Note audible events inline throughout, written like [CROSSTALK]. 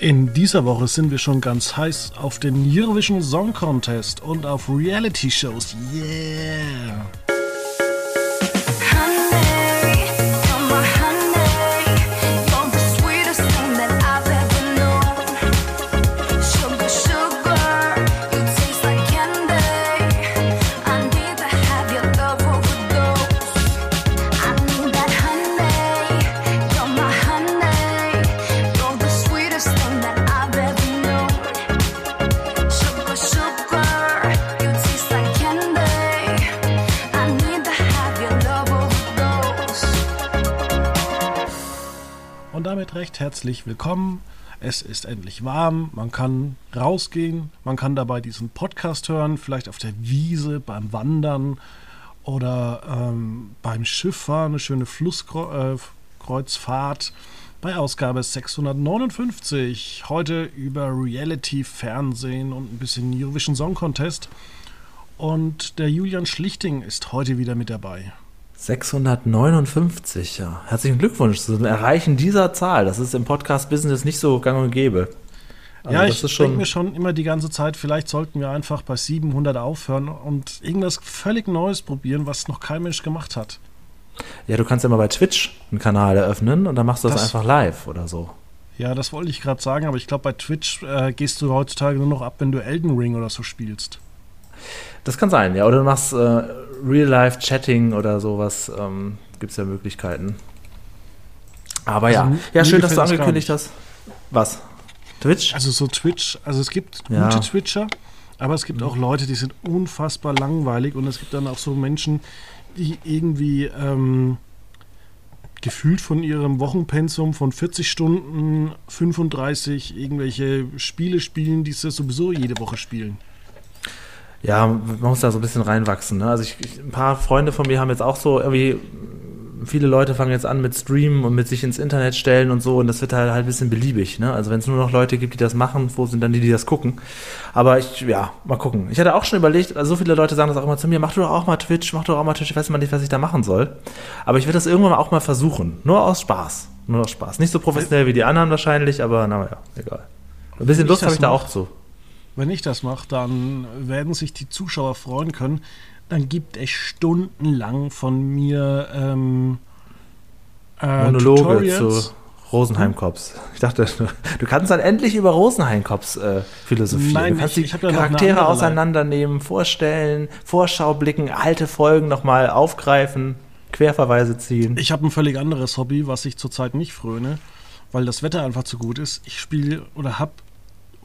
In dieser Woche sind wir schon ganz heiß auf den Eurovision Song Contest und auf Reality Shows. Yeah! Herzlich willkommen. Es ist endlich warm, man kann rausgehen, man kann dabei diesen Podcast hören, vielleicht auf der Wiese, beim Wandern oder ähm, beim Schifffahren, eine schöne Flusskreuzfahrt. Äh, bei Ausgabe 659 heute über Reality-Fernsehen und ein bisschen Eurovision Song Contest. Und der Julian Schlichting ist heute wieder mit dabei. 659, ja. Herzlichen Glückwunsch zum Erreichen dieser Zahl. Das ist im Podcast-Business nicht so gang und gäbe. Also ja, ich denke mir schon immer die ganze Zeit, vielleicht sollten wir einfach bei 700 aufhören und irgendwas völlig Neues probieren, was noch kein Mensch gemacht hat. Ja, du kannst ja mal bei Twitch einen Kanal eröffnen und dann machst du das, das einfach live oder so. Ja, das wollte ich gerade sagen, aber ich glaube, bei Twitch äh, gehst du heutzutage nur noch ab, wenn du Elden Ring oder so spielst. Das kann sein, ja. Oder du machst äh, Real-Life-Chatting oder sowas. Ähm, Gibt es ja Möglichkeiten. Aber also, ja. Ja, schön, dass du angekündigt hast. Was? Twitch? Also so Twitch, also es gibt ja. gute Twitcher, aber es gibt mhm. auch Leute, die sind unfassbar langweilig und es gibt dann auch so Menschen, die irgendwie ähm, gefühlt von ihrem Wochenpensum von 40 Stunden 35 irgendwelche Spiele spielen, die sie sowieso jede Woche spielen. Ja, man muss da so ein bisschen reinwachsen. Ne? Also ich, ich, ein paar Freunde von mir haben jetzt auch so irgendwie, viele Leute fangen jetzt an mit Streamen und mit sich ins Internet stellen und so und das wird halt, halt ein bisschen beliebig. Ne? Also wenn es nur noch Leute gibt, die das machen, wo sind dann die, die das gucken? Aber ich, ja, mal gucken. Ich hatte auch schon überlegt, also so viele Leute sagen das auch immer zu mir, mach du doch auch mal Twitch, mach du doch auch mal Twitch, ich weiß immer nicht, was ich da machen soll. Aber ich werde das irgendwann auch mal versuchen. Nur aus Spaß. Nur aus Spaß. Nicht so professionell wie die anderen wahrscheinlich, aber naja, egal. Ein bisschen Lust habe ich da auch zu wenn ich das mache, dann werden sich die Zuschauer freuen können. Dann gibt es stundenlang von mir ähm, äh, Monologe Tutorials. zu Rosenheim-Cops. Ich dachte, du kannst dann endlich über Rosenheim-Cops äh, philosophieren. Nein, du kannst ich, die ich Charaktere auseinandernehmen, vorstellen, Vorschau blicken, alte Folgen nochmal aufgreifen, Querverweise ziehen. Ich habe ein völlig anderes Hobby, was ich zurzeit nicht fröne, weil das Wetter einfach zu gut ist. Ich spiele oder habe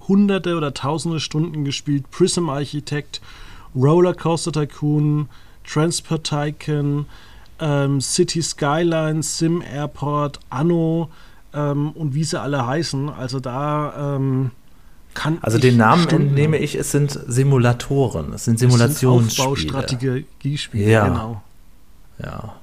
hunderte oder tausende Stunden gespielt. Prism Architect, Rollercoaster Tycoon, Transport Tycoon, ähm, City Skylines, Sim Airport, Anno ähm, und wie sie alle heißen. Also da ähm, kann Also den Namen Stunden entnehme ich, es sind Simulatoren, es sind Simulationsspiele. Aufbaustrategiespiele, ja. genau. Ja.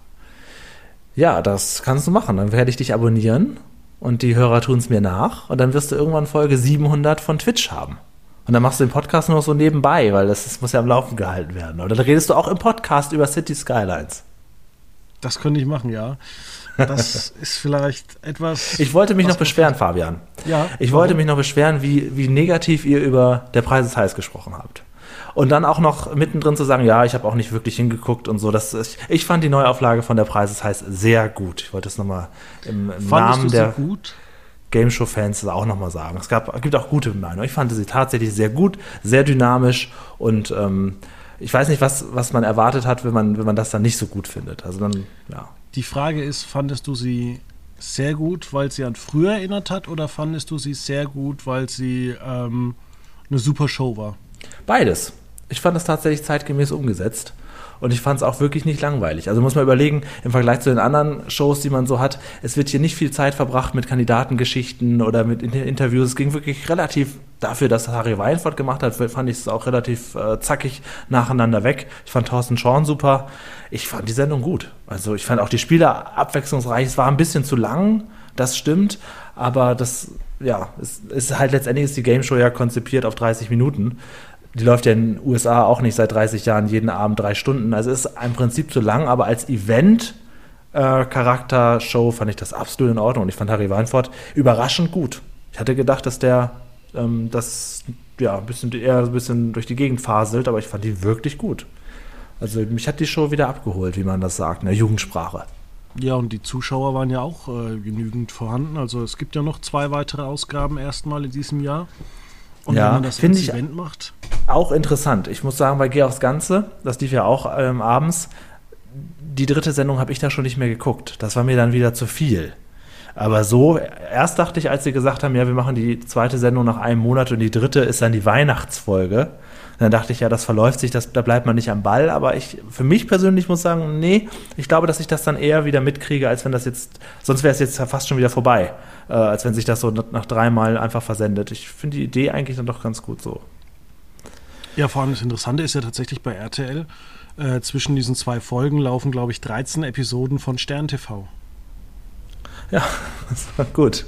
Ja, das kannst du machen. Dann werde ich dich abonnieren und die Hörer tun es mir nach und dann wirst du irgendwann Folge 700 von Twitch haben. Und dann machst du den Podcast nur so nebenbei, weil das, das muss ja am Laufen gehalten werden. Oder dann redest du auch im Podcast über City Skylines. Das könnte ich machen, ja. Das [LAUGHS] ist vielleicht etwas. Ich wollte mich noch beschweren, Fabian. Ja. Ich warum? wollte mich noch beschweren, wie, wie negativ ihr über der Preis ist heiß gesprochen habt. Und dann auch noch mittendrin zu sagen, ja, ich habe auch nicht wirklich hingeguckt und so. Das, ich, ich fand die Neuauflage von der Preis, das heißt sehr gut. Ich wollte es nochmal im, im Namen der gut? Game Show Fans auch nochmal sagen. Es gab, gibt auch gute Meinungen. Ich fand sie tatsächlich sehr gut, sehr dynamisch und ähm, ich weiß nicht, was, was man erwartet hat, wenn man, wenn man das dann nicht so gut findet. Also dann, ja. Die Frage ist, fandest du sie sehr gut, weil sie an früher erinnert hat, oder fandest du sie sehr gut, weil sie ähm, eine super Show war? Beides ich fand das tatsächlich zeitgemäß umgesetzt. Und ich fand es auch wirklich nicht langweilig. Also muss man überlegen, im Vergleich zu den anderen Shows, die man so hat, es wird hier nicht viel Zeit verbracht mit Kandidatengeschichten oder mit Interviews. Es ging wirklich relativ dafür, dass Harry Weinfurt gemacht hat, fand ich es auch relativ äh, zackig nacheinander weg. Ich fand Thorsten Schorn super. Ich fand die Sendung gut. Also ich fand auch die Spiele abwechslungsreich. Es war ein bisschen zu lang, das stimmt. Aber das, ja, es ist halt letztendlich ist die Game Show ja konzipiert auf 30 Minuten die läuft ja in den USA auch nicht seit 30 Jahren jeden Abend drei Stunden. Also ist im Prinzip zu lang, aber als Event äh, Charakter-Show fand ich das absolut in Ordnung. Und ich fand Harry Weinfurt überraschend gut. Ich hatte gedacht, dass der ähm, das ja ein bisschen eher ein bisschen durch die Gegend faselt, aber ich fand die wirklich gut. Also mich hat die Show wieder abgeholt, wie man das sagt, in der Jugendsprache. Ja, und die Zuschauer waren ja auch äh, genügend vorhanden. Also es gibt ja noch zwei weitere Ausgaben erstmal in diesem Jahr. Und Ja, wenn man das finde als ich- Event macht, Auch interessant. Ich muss sagen, bei Geh aufs Ganze, das lief ja auch ähm, abends, die dritte Sendung habe ich da schon nicht mehr geguckt. Das war mir dann wieder zu viel. Aber so, erst dachte ich, als sie gesagt haben, ja, wir machen die zweite Sendung nach einem Monat und die dritte ist dann die Weihnachtsfolge. Dann dachte ich, ja, das verläuft sich, das, da bleibt man nicht am Ball. Aber ich, für mich persönlich muss sagen, nee, ich glaube, dass ich das dann eher wieder mitkriege, als wenn das jetzt, sonst wäre es jetzt fast schon wieder vorbei, äh, als wenn sich das so nach dreimal einfach versendet. Ich finde die Idee eigentlich dann doch ganz gut so. ja, vor allem das Interessante ist ja tatsächlich bei RTL, äh, zwischen diesen zwei Folgen laufen, glaube ich, 13 Episoden von Stern TV. Ja, das [LAUGHS] war gut.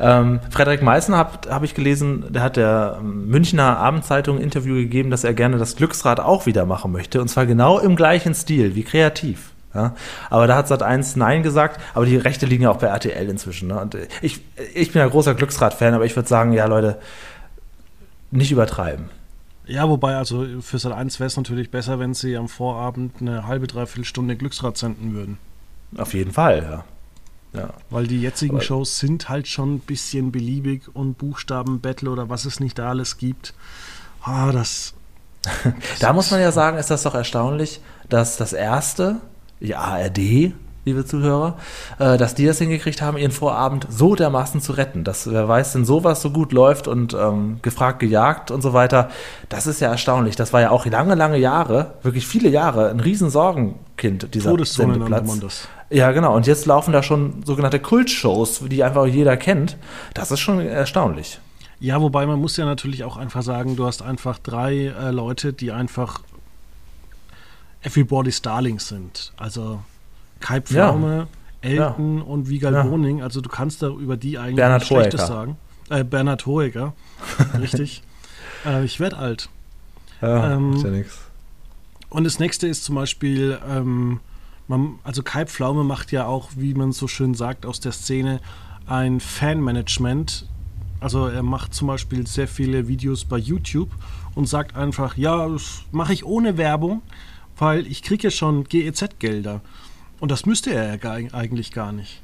ähm, Frederik Meißen habe hab ich gelesen, der hat der ähm, Münchner Abendzeitung ein Interview gegeben, dass er gerne das Glücksrad auch wieder machen möchte. Und zwar genau im gleichen Stil, wie kreativ. Ja, aber da hat Sat1 Nein gesagt, aber die Rechte liegen ja auch bei RTL inzwischen. Ne? Und ich, ich bin ja großer Glücksrad-Fan, aber ich würde sagen, ja Leute, nicht übertreiben. Ja, wobei, also für Sat 1 wäre es natürlich besser, wenn sie am Vorabend eine halbe, dreiviertel Stunde Glücksrad senden würden. Auf jeden Fall, ja. Ja. Weil die jetzigen Aber- Shows sind halt schon ein bisschen beliebig und Buchstabenbattle oder was es nicht da alles gibt. Ah, das. [LAUGHS] Da muss man ja sagen, ist das doch erstaunlich, dass das erste, die ARD, liebe Zuhörer, äh, dass die das hingekriegt haben, ihren Vorabend so dermaßen zu retten. Dass wer weiß denn sowas so gut läuft und ähm, gefragt, gejagt und so weiter. Das ist ja erstaunlich. Das war ja auch lange, lange Jahre, wirklich viele Jahre, ein riesen Sorgenkind, dieser Sendeplatz. Ja, genau. Und jetzt laufen da schon sogenannte Kultshows, die einfach jeder kennt. Das ist schon erstaunlich. Ja, wobei man muss ja natürlich auch einfach sagen, du hast einfach drei äh, Leute, die einfach Everybody's Darlings sind. Also Kai Ja. Pflaume, Elton und Wiegald Ja. Boning. Also du kannst da über die eigentlich Bernhard nichts Schlechtes sagen. Äh, Bernhard Hoeker, [LAUGHS] richtig. Äh, ich werde alt. Ja, Ähm, macht ja nichts. Und das nächste ist zum Beispiel, ähm, man, also Kai Pflaume macht ja auch, wie man so schön sagt, aus der Szene ein Fanmanagement. Also er macht zum Beispiel sehr viele Videos bei YouTube und sagt einfach, ja, das mache ich ohne Werbung, weil ich kriege ja schon GEZ-Gelder. Und das müsste er ja eigentlich gar nicht.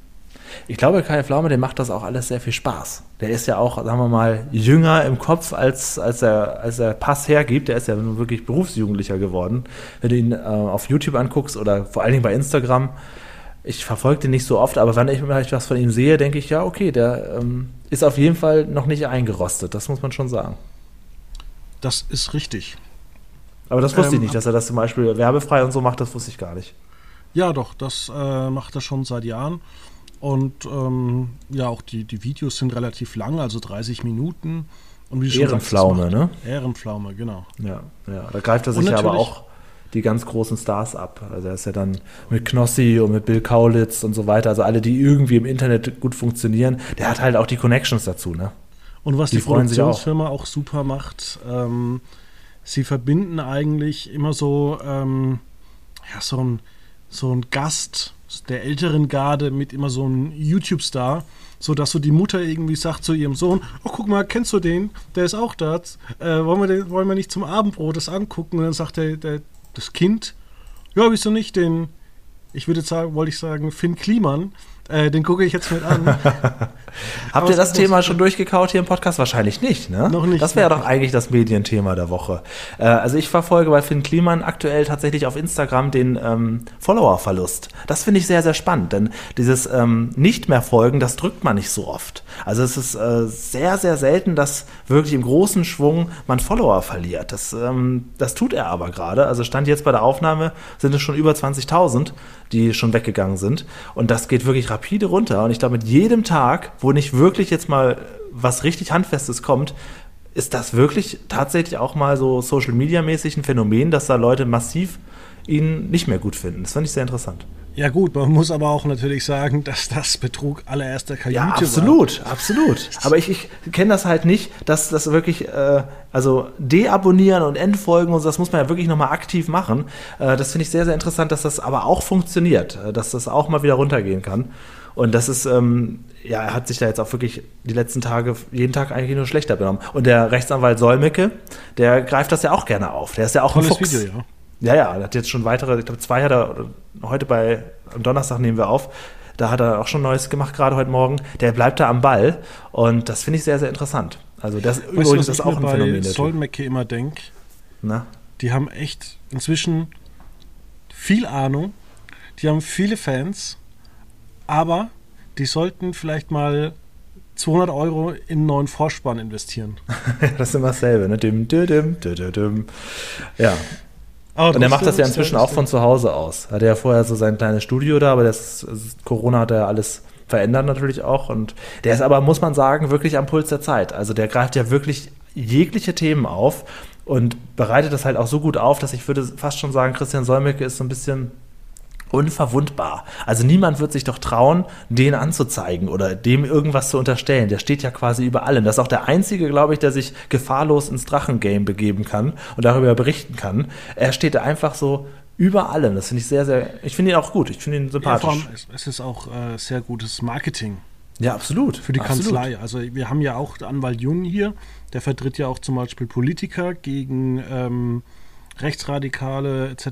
Ich glaube, Kai Pflaume, dem macht das auch alles sehr viel Spaß. Der ist ja auch, sagen wir mal, jünger im Kopf, als, als, er, als er Pass hergibt. Der ist ja nun wirklich Berufsjugendlicher geworden. Wenn du ihn äh, auf YouTube anguckst oder vor allen Dingen bei Instagram, ich verfolge den nicht so oft, aber wenn ich mal was von ihm sehe, denke ich, ja, okay, der ähm, ist auf jeden Fall noch nicht eingerostet. Das muss man schon sagen. Das ist richtig. Aber das wusste ich Ähm, nicht, dass er das zum Beispiel werbefrei und so macht, das wusste ich gar nicht. Ja, doch, das äh, macht er schon seit Jahren. Und ähm, ja, auch die, die Videos sind relativ lang, also 30 Minuten. Und wie sagst, Ehrenpflaume, macht- ne? Ehrenpflaume, genau. Ja, ja. Da greift er sich ja aber auch die ganz großen Stars ab. Also er ist ja dann mit Knossi und mit Bill Kaulitz und so weiter, also alle, die irgendwie im Internet gut funktionieren. Der hat halt auch die Connections dazu, ne? Und was Die die, sich auch. Produktionsfirma auch. super macht, ähm, sie verbinden eigentlich immer so, ähm, ja, so ein, so ein Gast der älteren Garde mit immer so einem YouTube-Star, sodass so die Mutter irgendwie sagt zu ihrem Sohn, oh guck mal, kennst du den? Der ist auch da. Äh, wollen, wir den, wollen wir nicht zum Abendbrot das angucken? Und dann sagt der, der, das Kind, ja, wieso nicht den, ich würde sagen, wollte ich sagen, Finn Kliman, äh, den gucke ich jetzt mit an. [LAUGHS] Habt ihr das Thema schon durchgekaut hier im Podcast? Wahrscheinlich nicht, ne? Noch nicht, Das wäre noch doch eigentlich das Medienthema der Woche. Äh, also ich verfolge bei Finn Kliman aktuell tatsächlich auf Instagram den ähm, Follower-Verlust. Das finde ich sehr, sehr spannend, denn dieses ähm, nicht mehr folgen, das drückt man nicht so oft. Also es ist äh, sehr, sehr selten, dass wirklich im großen Schwung man Follower verliert. Das, ähm, das tut er aber gerade. Also stand jetzt bei der Aufnahme sind es schon über 20.000, die schon weggegangen sind. Und das geht wirklich rapide runter. Und ich glaube, mit jedem Tag, wo nicht wirklich jetzt mal was richtig Handfestes kommt, ist das wirklich tatsächlich auch mal so Social Media mäßig ein Phänomen, dass da Leute massiv ihn nicht mehr gut finden. Das fand ich sehr interessant. Ja gut, man muss aber auch natürlich sagen, dass das Betrug allererster Kajüte Ja, war. absolut, absolut. Aber ich, ich kenne das halt nicht, dass das wirklich, äh, also deabonnieren und entfolgen und so, das muss man ja wirklich nochmal aktiv machen. Äh, das finde ich sehr, sehr interessant, dass das aber auch funktioniert, äh, dass das auch mal wieder runtergehen kann. Und das ist, ähm, ja, er hat sich da jetzt auch wirklich die letzten Tage jeden Tag eigentlich nur schlechter benommen. Und der Rechtsanwalt Solmecke, der greift das ja auch gerne auf. Der ist ja auch Tolles ein Fuchs. Video, ja. Ja, ja, er hat jetzt schon weitere, ich glaube zwei hat er heute bei, am Donnerstag nehmen wir auf. Da hat er auch schon Neues gemacht, gerade heute Morgen. Der bleibt da am Ball und das finde ich sehr, sehr interessant. Also das Weißt du, übrigens was ist ich auch ein Phänomen. typ. Solmecke immer denke? Na? Die haben echt inzwischen viel Ahnung, die haben viele Fans, aber die sollten vielleicht mal 200 Euro in einen neuen Vorspann investieren. [LAUGHS] das ist immer dasselbe, ne? Dim, dim, dim, dim, dim. Ja, Aber und er macht das ja inzwischen auch von zu Hause aus. Hatte ja vorher so sein kleines Studio da, aber das, das Corona hat ja alles verändert natürlich auch. Und der ist aber, muss man sagen, wirklich am Puls der Zeit. Also der greift ja wirklich jegliche Themen auf und bereitet das halt auch so gut auf, dass ich würde fast schon sagen, Christian Solmecke ist so ein bisschen unverwundbar. Also niemand wird sich doch trauen, den anzuzeigen oder dem irgendwas zu unterstellen. Der steht ja quasi über allem. Das ist auch der einzige, glaube ich, der sich gefahrlos ins Drachengame begeben kann und darüber berichten kann. Er steht da einfach so über allem. Das finde ich sehr, sehr, ich finde ihn auch gut. Ich finde ihn Ja, sympathisch. es, es ist auch äh, sehr gutes Marketing Ja, absolut. für die absolut. Kanzlei. Also wir haben ja auch Anwalt Jung hier, der vertritt ja auch zum Beispiel Politiker gegen ähm, Rechtsradikale etc.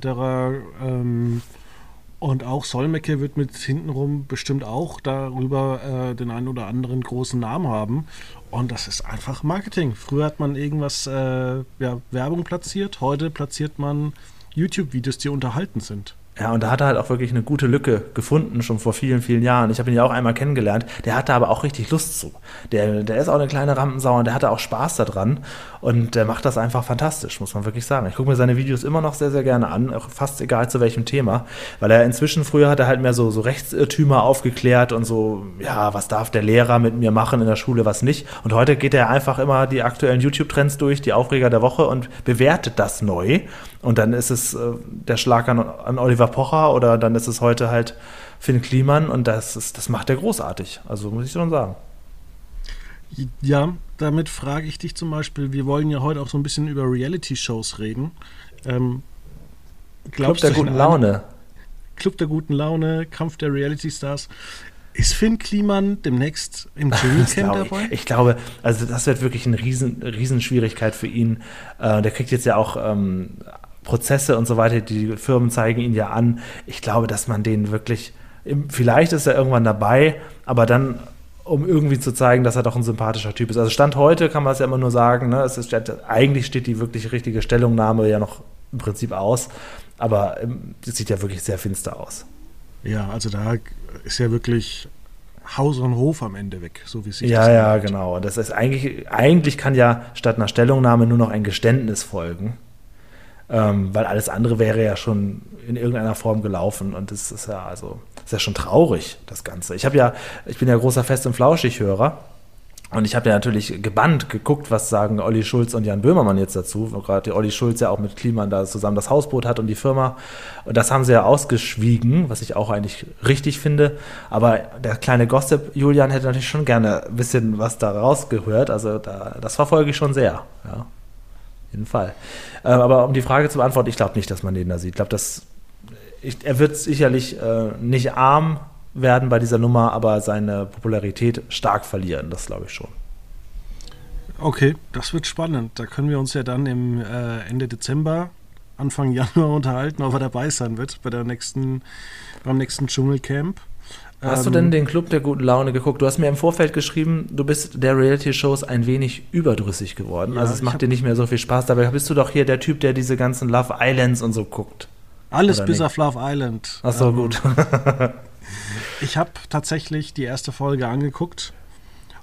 Ähm, und auch Solmecke wird mit hintenrum bestimmt auch darüber äh, den einen oder anderen großen Namen haben. Und das ist einfach Marketing. Früher hat man irgendwas, äh, ja, Werbung platziert, heute platziert man YouTube-Videos, die unterhalten sind. Ja, und da hat er halt auch wirklich eine gute Lücke gefunden, schon vor vielen, vielen Jahren. Ich habe ihn ja auch einmal kennengelernt. Der hatte aber auch richtig Lust zu. Der, der ist auch eine kleine Rampensau und der hatte auch Spaß daran. Und der macht das einfach fantastisch, muss man wirklich sagen. Ich gucke mir seine Videos immer noch sehr, sehr gerne an, auch fast egal zu welchem Thema. Weil er inzwischen, früher hat er halt mehr so, so Rechtsirrtümer aufgeklärt und so, ja, was darf der Lehrer mit mir machen in der Schule, was nicht. Und heute geht er einfach immer die aktuellen YouTube-Trends durch, die Aufreger der Woche und bewertet das neu. Und dann ist es äh, der Schlag an, an Oliver Pocher oder dann ist es heute halt Finn Kliman und das, ist, das macht er großartig. Also muss ich schon sagen. Ja, damit frage ich dich zum Beispiel, wir wollen ja heute auch so ein bisschen über Reality-Shows reden. Ähm, Club der guten Laune. Club der guten Laune, Kampf der Reality-Stars. Ist Finn Kliman demnächst im [LAUGHS] Dschungelcamp dabei? ich. ich glaube, also das wird wirklich eine riesen, riesen Schwierigkeit für ihn. Äh, der kriegt jetzt ja auch ähm, Prozesse und so weiter, die Firmen zeigen ihn ja an. Ich glaube, dass man den wirklich, vielleicht ist er irgendwann dabei, aber dann, um irgendwie zu zeigen, dass er doch ein sympathischer Typ ist. Also Stand heute kann man es ja immer nur sagen, ne? es ist, eigentlich steht die wirklich richtige Stellungnahme ja noch im Prinzip aus, aber ähm, es sieht ja wirklich sehr finster aus. Ja, also da ist ja wirklich Haus und Hof am Ende weg, so wie es sich Ja, ja, genau. Das ist eigentlich, eigentlich kann ja statt einer Stellungnahme nur noch ein Geständnis folgen. Ähm, weil alles andere wäre ja schon in irgendeiner Form gelaufen und das ist ja also ist ja schon traurig das Ganze. Ich habe ja, ich bin ja großer Fest und Flauschig-Hörer und ich habe ja natürlich gebannt geguckt, was sagen Olli Schulz und Jan Böhmermann jetzt dazu. Gerade Olli Schulz ja auch mit Kliman da zusammen das Hausboot hat und die Firma. Und das haben sie ja ausgeschwiegen, was ich auch eigentlich richtig finde. Aber der kleine Gossip Julian hätte natürlich schon gerne ein bisschen was da rausgehört. Also da, das verfolge ich schon sehr. Ja, jeden Fall. Ähm, aber um die Frage zu beantworten, ich glaube nicht, dass man den da sieht. Ich glaube, dass ich, er wird sicherlich äh, nicht arm werden bei dieser Nummer, aber seine Popularität stark verlieren. Das glaube ich schon. Okay, das wird spannend. Da können wir uns ja dann im äh, Ende Dezember, Anfang [LAUGHS] Januar unterhalten, ob er dabei sein wird bei der nächsten, beim nächsten Dschungelcamp. Hast du Ähm, denn den Club der guten Laune geguckt? Du hast mir im Vorfeld geschrieben, du bist der Reality-Shows ein wenig überdrüssig geworden. Ja, also es macht dir nicht mehr so viel Spaß. Dabei bist du doch hier der Typ, der diese ganzen Love Islands und so guckt. Alles oder bis nicht? auf Love Island. Ach so, Ähm, gut. [LAUGHS] Ich habe tatsächlich die erste Folge angeguckt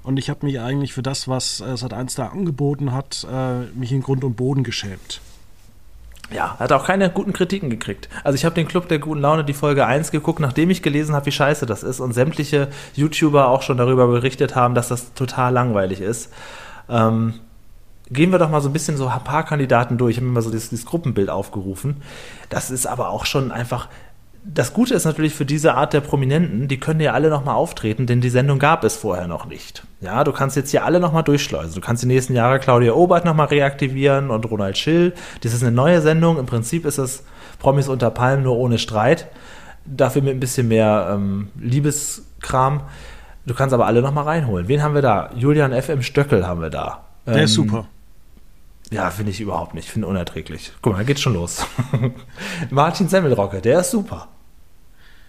und ich habe mich eigentlich für das, was äh, Sat1 da angeboten hat, äh, mich in Grund und Boden geschämt. Ja, hat auch keine guten Kritiken gekriegt. Also ich habe den Club der guten Laune die Folge 1 geguckt, nachdem ich gelesen habe, wie scheiße das ist und sämtliche YouTuber auch schon darüber berichtet haben, dass das total langweilig ist. Ähm, gehen wir doch mal so ein bisschen so ein paar Kandidaten durch. Ich habe mir so dieses, dieses Gruppenbild aufgerufen. Das ist aber auch schon einfach. Das Gute ist natürlich für diese Art der Prominenten, die können ja alle nochmal auftreten, denn die Sendung gab es vorher noch nicht. Ja, du kannst jetzt hier alle nochmal durchschleusen. Du kannst die nächsten Jahre Claudia Obert nochmal reaktivieren und Ronald Schill. Das ist eine neue Sendung. Im Prinzip ist es Promis unter Palmen nur ohne Streit. dafür mit ein bisschen mehr ähm, Liebeskram. Du kannst aber alle noch mal reinholen. Wen haben wir da? Julian F.M. Stöckel haben wir da. Der ähm, ist super. Ja, finde ich überhaupt nicht. Finde unerträglich. Guck mal, da geht's schon los. [LAUGHS] Martin Semmelrocke, der ist super.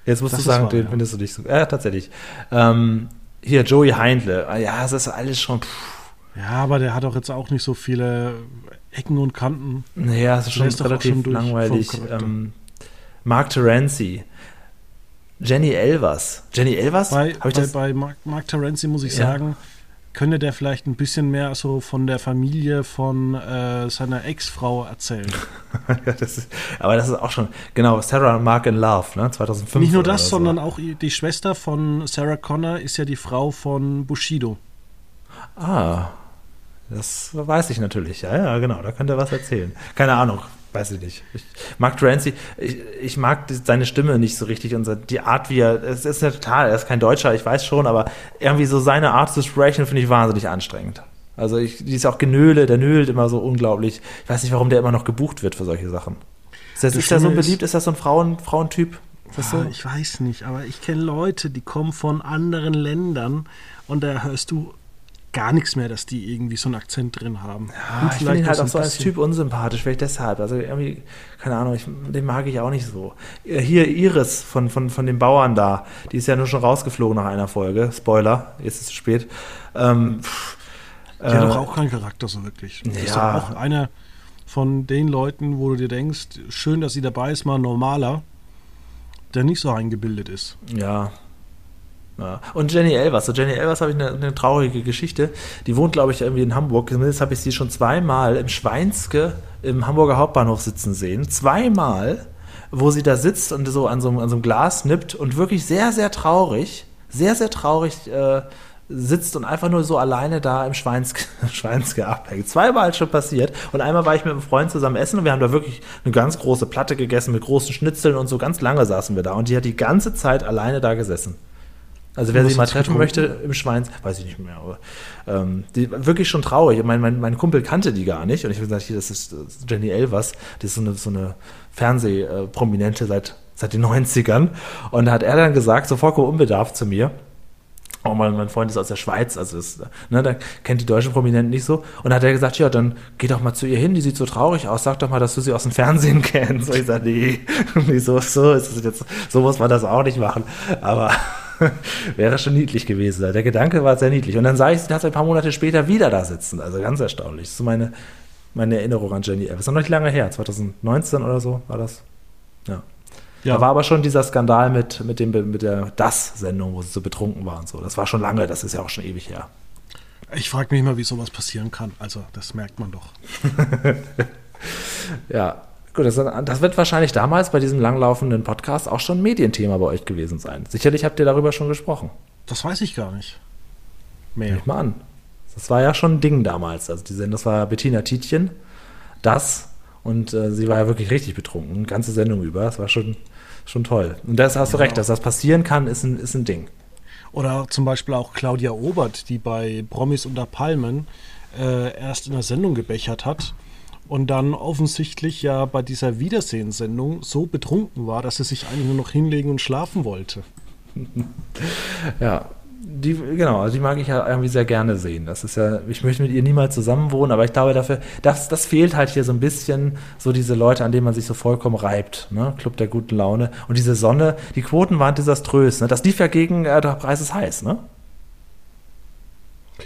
Jetzt musst das du sagen, wahr, den ja. findest du nicht so. Ja, tatsächlich. Ähm, hier, Joey Heindle. Ah, ja, das ist alles schon. Pff. Ja, aber der hat doch jetzt auch nicht so viele Ecken und Kanten. Naja, es ist schon relativ schon langweilig. Ähm, Mark Terenzi. Jenny Elvers. Jenny Elvers? Bei, bei, bei Mark, Mark Terenzi muss ich ja. sagen, könnte der vielleicht ein bisschen mehr so von der Familie von äh, seiner Ex-Frau erzählen. [LAUGHS] ja, das ist, aber das ist auch schon, genau, Sarah Mark in Love, ne, 2005. Nicht nur das, so. sondern auch die Schwester von Sarah Connor ist ja die Frau von Bushido. Ah, das weiß ich natürlich, ja, ja, genau, da könnte er was erzählen. Keine Ahnung, weiß ich nicht. Ich mag Trancy, ich, ich, mag seine Stimme nicht so richtig und die Art, wie er, es ist ja total, er ist kein Deutscher, ich weiß schon, aber irgendwie so seine Art zu sprechen finde ich wahnsinnig anstrengend. Also ich, die ist auch Genöle, der nölt immer so unglaublich. Ich weiß nicht, warum der immer noch gebucht wird für solche Sachen. Ist, das, ist der so beliebt? Ist das so ein Frauen, Frauentyp? Ah, so? Ich weiß nicht, aber ich kenne Leute, die kommen von anderen Ländern und da hörst du gar nichts mehr, dass die irgendwie so einen Akzent drin haben. Ja, ich finde ihn halt auch so als Typ unsympathisch, vielleicht deshalb. Also irgendwie, keine Ahnung, ich, den mag ich auch nicht so. Äh, hier Iris von, von, von den Bauern da, die ist ja nur schon rausgeflogen nach einer Folge. Spoiler, jetzt ist es spät. Ähm, die äh, hat doch auch keinen Charakter so wirklich. Das ja. ist auch einer von den Leuten, wo du dir denkst, schön, dass sie dabei ist, mal ein normaler, der nicht so eingebildet ist. Ja, ja. Und Jenny Elvers. So Jenny Elvers habe ich eine, eine, traurige Geschichte. Die wohnt, glaube ich, irgendwie in Hamburg. Zumindest habe ich sie schon zweimal im Schweinske im Hamburger Hauptbahnhof sitzen sehen. Zweimal, wo sie da sitzt und so an so, an so einem Glas nippt und wirklich sehr, sehr traurig, sehr, sehr traurig äh, sitzt und einfach nur so alleine da im Schweinske, [LAUGHS] Schweinske abhängt. Zweimal schon passiert. Und einmal war ich mit einem Freund zusammen essen und wir haben da wirklich eine ganz große Platte gegessen mit großen Schnitzeln und so. Ganz lange saßen wir da und die hat die ganze Zeit alleine da gesessen. Also wer sie mal treffen möchte im Schweins, weiß ich nicht mehr, aber ähm, die wirklich schon traurig. Mein, mein, mein Kumpel kannte die gar nicht und ich habe gesagt, hier, das ist Jenny Elvers, die ist so eine, so eine Fernsehprominente seit, seit den 90ern. Und da hat er dann gesagt, so vollkommen unbedarft zu mir, auch mein, mein Freund ist aus der Schweiz, also ist, ne, der kennt die deutschen Prominenten nicht so. Und da hat er gesagt, ja, dann geh doch mal zu ihr hin, die sieht so traurig aus, sag doch mal, dass du sie aus dem Fernsehen [LAUGHS] kennst. Und ich sage, nee, [LAUGHS] nee so, so ist es jetzt, so muss man das auch nicht machen. Aber [LAUGHS] Wäre schon niedlich gewesen. Der Gedanke war sehr niedlich. Und dann sah ich sie tatsächlich ein paar Monate später wieder da sitzen. Also ganz erstaunlich. Das ist so meine, meine Erinnerung an Jenny. Das ist noch nicht lange her. 2019 oder so war das. Ja. Ja. Da war aber schon dieser Skandal mit, mit, dem, mit der Das-Sendung, wo sie so betrunken waren. So. Das war schon lange, das ist ja auch schon ewig her. Ich frage mich mal, wie sowas passieren kann. Also, das merkt man doch. [LAUGHS] ja, Gut, das, das, wird wahrscheinlich damals bei diesem langlaufenden Podcast auch schon ein Medienthema bei euch gewesen sein. Sicherlich habt ihr darüber schon gesprochen. Das weiß ich gar nicht. Mehr. Nehmt mal an. Das war ja schon ein Ding damals. Also die Sendung, das war Bettina Tietjen, das und äh, sie war ja wirklich richtig betrunken, eine ganze Sendung über. Das war schon, schon toll. Und das hast du recht, dass das passieren kann, ist ein, ist ein Ding. Oder zum Beispiel auch Claudia Obert, die bei Promis unter Palmen äh, erst in der Sendung gebechert hat und dann offensichtlich ja bei dieser Wiedersehenssendung so betrunken war, dass er sich eigentlich nur noch hinlegen und schlafen wollte. [LAUGHS] ja, die, genau, also die mag ich ja irgendwie sehr gerne sehen. Das ist ja, ich möchte mit ihr niemals zusammenwohnen, aber ich glaube dafür, das, das fehlt halt hier so ein bisschen, so diese Leute, an denen man sich so vollkommen reibt, ne? Club der guten Laune. Und diese Sonne, die Quoten waren desaströs, ne? Das lief ja gegen äh, der Preis ist heiß, ne?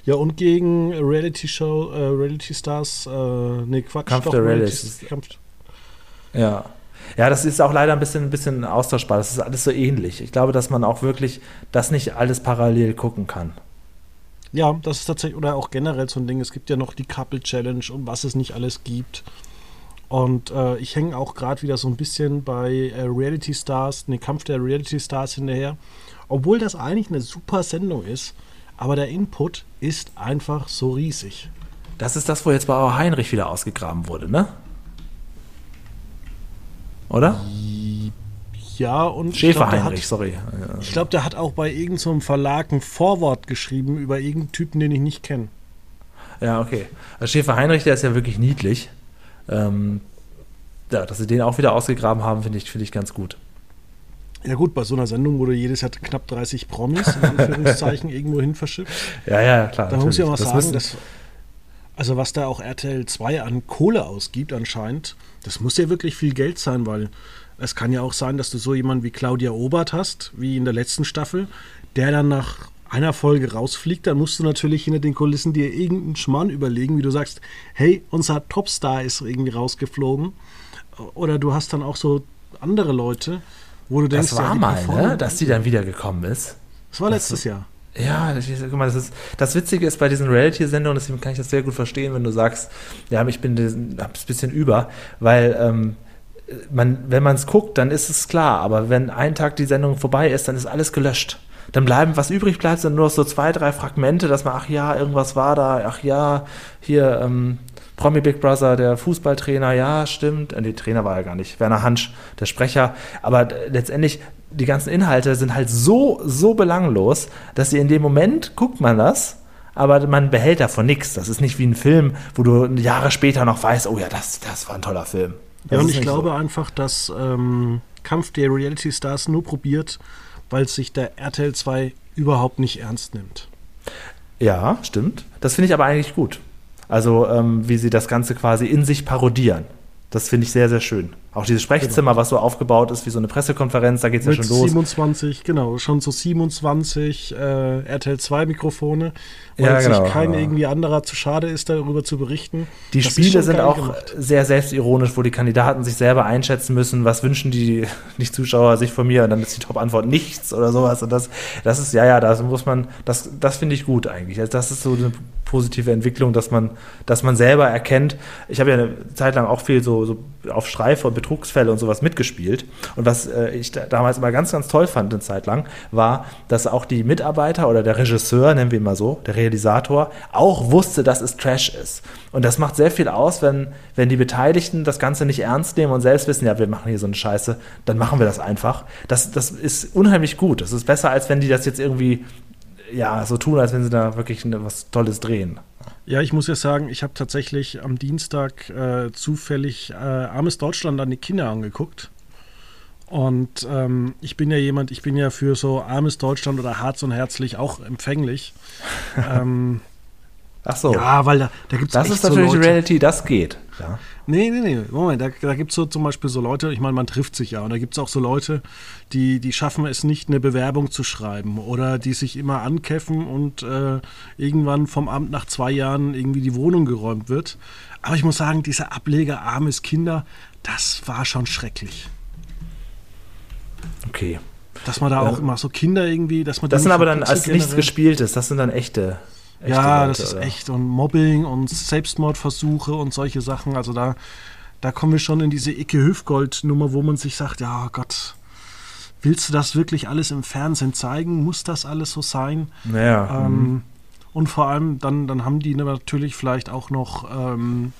Ja, und gegen Reality Show, äh, Reality Stars, äh, nee, Quatsch. Kampf doch, der Reality. Kampf. Ja. Ja, das ist auch leider ein bisschen, ein bisschen austauschbar. Das ist alles so ähnlich. Ich glaube, dass man auch wirklich das nicht alles parallel gucken kann. Ja, das ist tatsächlich, oder auch generell so ein Ding. Es gibt ja noch die Couple Challenge und was es nicht alles gibt. Und äh, ich hänge auch gerade wieder so ein bisschen bei äh, Reality Stars, den Kampf der Reality Stars hinterher. Obwohl das eigentlich eine super Sendung ist aber der Input ist einfach so riesig. Das ist das, wo jetzt bei Auer Heinrich wieder ausgegraben wurde, ne? Oder? Ja, und. Schäfer Heinrich, hat, sorry. Ich glaube, der hat auch bei irgendeinem so Verlag ein Vorwort geschrieben über irgendeinen Typen, den ich nicht kenne. Ja, okay. Also Schäfer Heinrich, der ist ja wirklich niedlich. Ähm, ja, dass sie den auch wieder ausgegraben haben, finde ich, find ich ganz gut. Ja gut, bei so einer Sendung, wo du jedes Jahr knapp 30 Promis in Anführungszeichen [LAUGHS] irgendwo hin verschippst. Ja, ja, klar. Da muss ich auch mal Das sagen, dass, also was da auch RTL 2 an Kohle ausgibt anscheinend, das muss ja wirklich viel Geld sein, weil es kann ja auch sein, dass du so jemanden wie Claudia Obert hast, wie in der letzten Staffel, der dann nach einer Folge rausfliegt, dann musst du natürlich hinter den Kulissen dir irgendeinen Schmarrn überlegen, wie du sagst, hey, unser Topstar ist irgendwie rausgeflogen. Oder du hast dann auch so andere Leute, wo du denkst, das war ja, mal, ne? dass die dann wieder gekommen ist. Das war letztes Jahr. Ja, das, guck mal, das, ist, das Witzige ist bei diesen Reality-Sendungen, deswegen kann ich das sehr gut verstehen, wenn du sagst, ja, ich bin diesen- hab's ein bisschen über, weil ähm, man, wenn man es guckt, dann ist es klar, aber wenn ein Tag die Sendung vorbei ist, dann ist alles gelöscht. Dann bleiben, was übrig bleibt, sind nur noch so zwei, drei Fragmente, dass man, ach ja, irgendwas war da, ach ja, hier, ähm, Promi Big Brother, der Fußballtrainer, ja, stimmt. Äh, nee, Trainer war er gar nicht. Werner Hansch, der Sprecher. Aber äh, letztendlich, die ganzen Inhalte sind halt so, so belanglos, dass sie in dem Moment guckt man das, aber man behält davon nichts. Das ist nicht wie ein Film, wo du Jahre später noch weißt, oh ja, das, das war ein toller Film. Ja, Das und ist ich glaube so. einfach, dass ähm, Kampf der Reality Stars nur probiert, weil sich der RTL 2 überhaupt nicht ernst nimmt. Ja, stimmt. Das finde ich aber eigentlich gut. Also, ähm, wie sie das Ganze quasi in sich parodieren. Das finde ich sehr, sehr schön. Auch dieses Sprechzimmer, was so aufgebaut ist wie so eine Pressekonferenz, da geht es ja schon los. 27, genau, schon so 27 äh, RTL 2 Mikrofone, weil Ja, genau, sich kein genau. irgendwie anderer zu schade ist, darüber zu berichten. Die Das Spiele sind auch gemacht. sehr selbstironisch, wo die Kandidaten sich selber einschätzen müssen, was wünschen die, [LAUGHS] die Zuschauer sich von mir und dann ist die Top-Antwort nichts oder sowas. Und das, das ist, ja, ja, das muss man, das, das finde ich gut eigentlich. Also das ist so eine positive Entwicklung, dass man, dass man selber erkennt. Ich habe ja eine Zeit lang auch viel so, so auf Streife und Betrugsfälle und sowas mitgespielt. Und was äh, ich da, damals immer ganz, ganz toll fand, eine Zeit lang, war, dass auch die Mitarbeiter oder der Regisseur, nennen wir ihn mal so, der Realisator, auch wusste, dass es Trash ist. Und das macht sehr viel aus, wenn, wenn die Beteiligten das Ganze nicht ernst nehmen und selbst wissen, ja, wir machen hier so eine Scheiße, dann machen wir das einfach. Das, das ist unheimlich gut. Das ist besser, als wenn die das jetzt irgendwie ja, so tun, als wenn sie da wirklich eine, was Tolles drehen. Ja, ich muss ja sagen, ich habe tatsächlich am Dienstag äh, zufällig äh, Armes Deutschland an die Kinder angeguckt. Und ähm, ich bin ja jemand, ich bin ja für so Armes Deutschland oder Harz und Herzlich auch empfänglich. [LAUGHS] ähm, Ach so. ja, weil da, da gibt es das ist natürlich Reality, das geht. Ja. Nee, nee, nee, Moment, da, da gibt es so zum Beispiel so Leute, ich meine, man trifft sich ja, und da gibt es auch so Leute, die, die schaffen es nicht, eine Bewerbung zu schreiben oder die sich immer ankäffen und äh, irgendwann vom Amt nach zwei Jahren irgendwie die Wohnung geräumt wird. Aber ich muss sagen, dieser Ableger armes Kinder, das war schon schrecklich. Okay. Dass man da Ja. auch immer so Kinder irgendwie, dass man Das sind aber dann als nichts. Gespieltes, das sind dann echte. Ja, Leute, das ist oder? echt. Und Mobbing und Selbstmordversuche und solche Sachen. Also da, da kommen wir schon in diese Icke Hüfgold-Nummer, wo man sich sagt, ja Gott, willst du das wirklich alles im Fernsehen zeigen? Muss das alles so sein? Naja. Ähm, und vor allem, dann, dann haben die natürlich vielleicht auch noch ähm,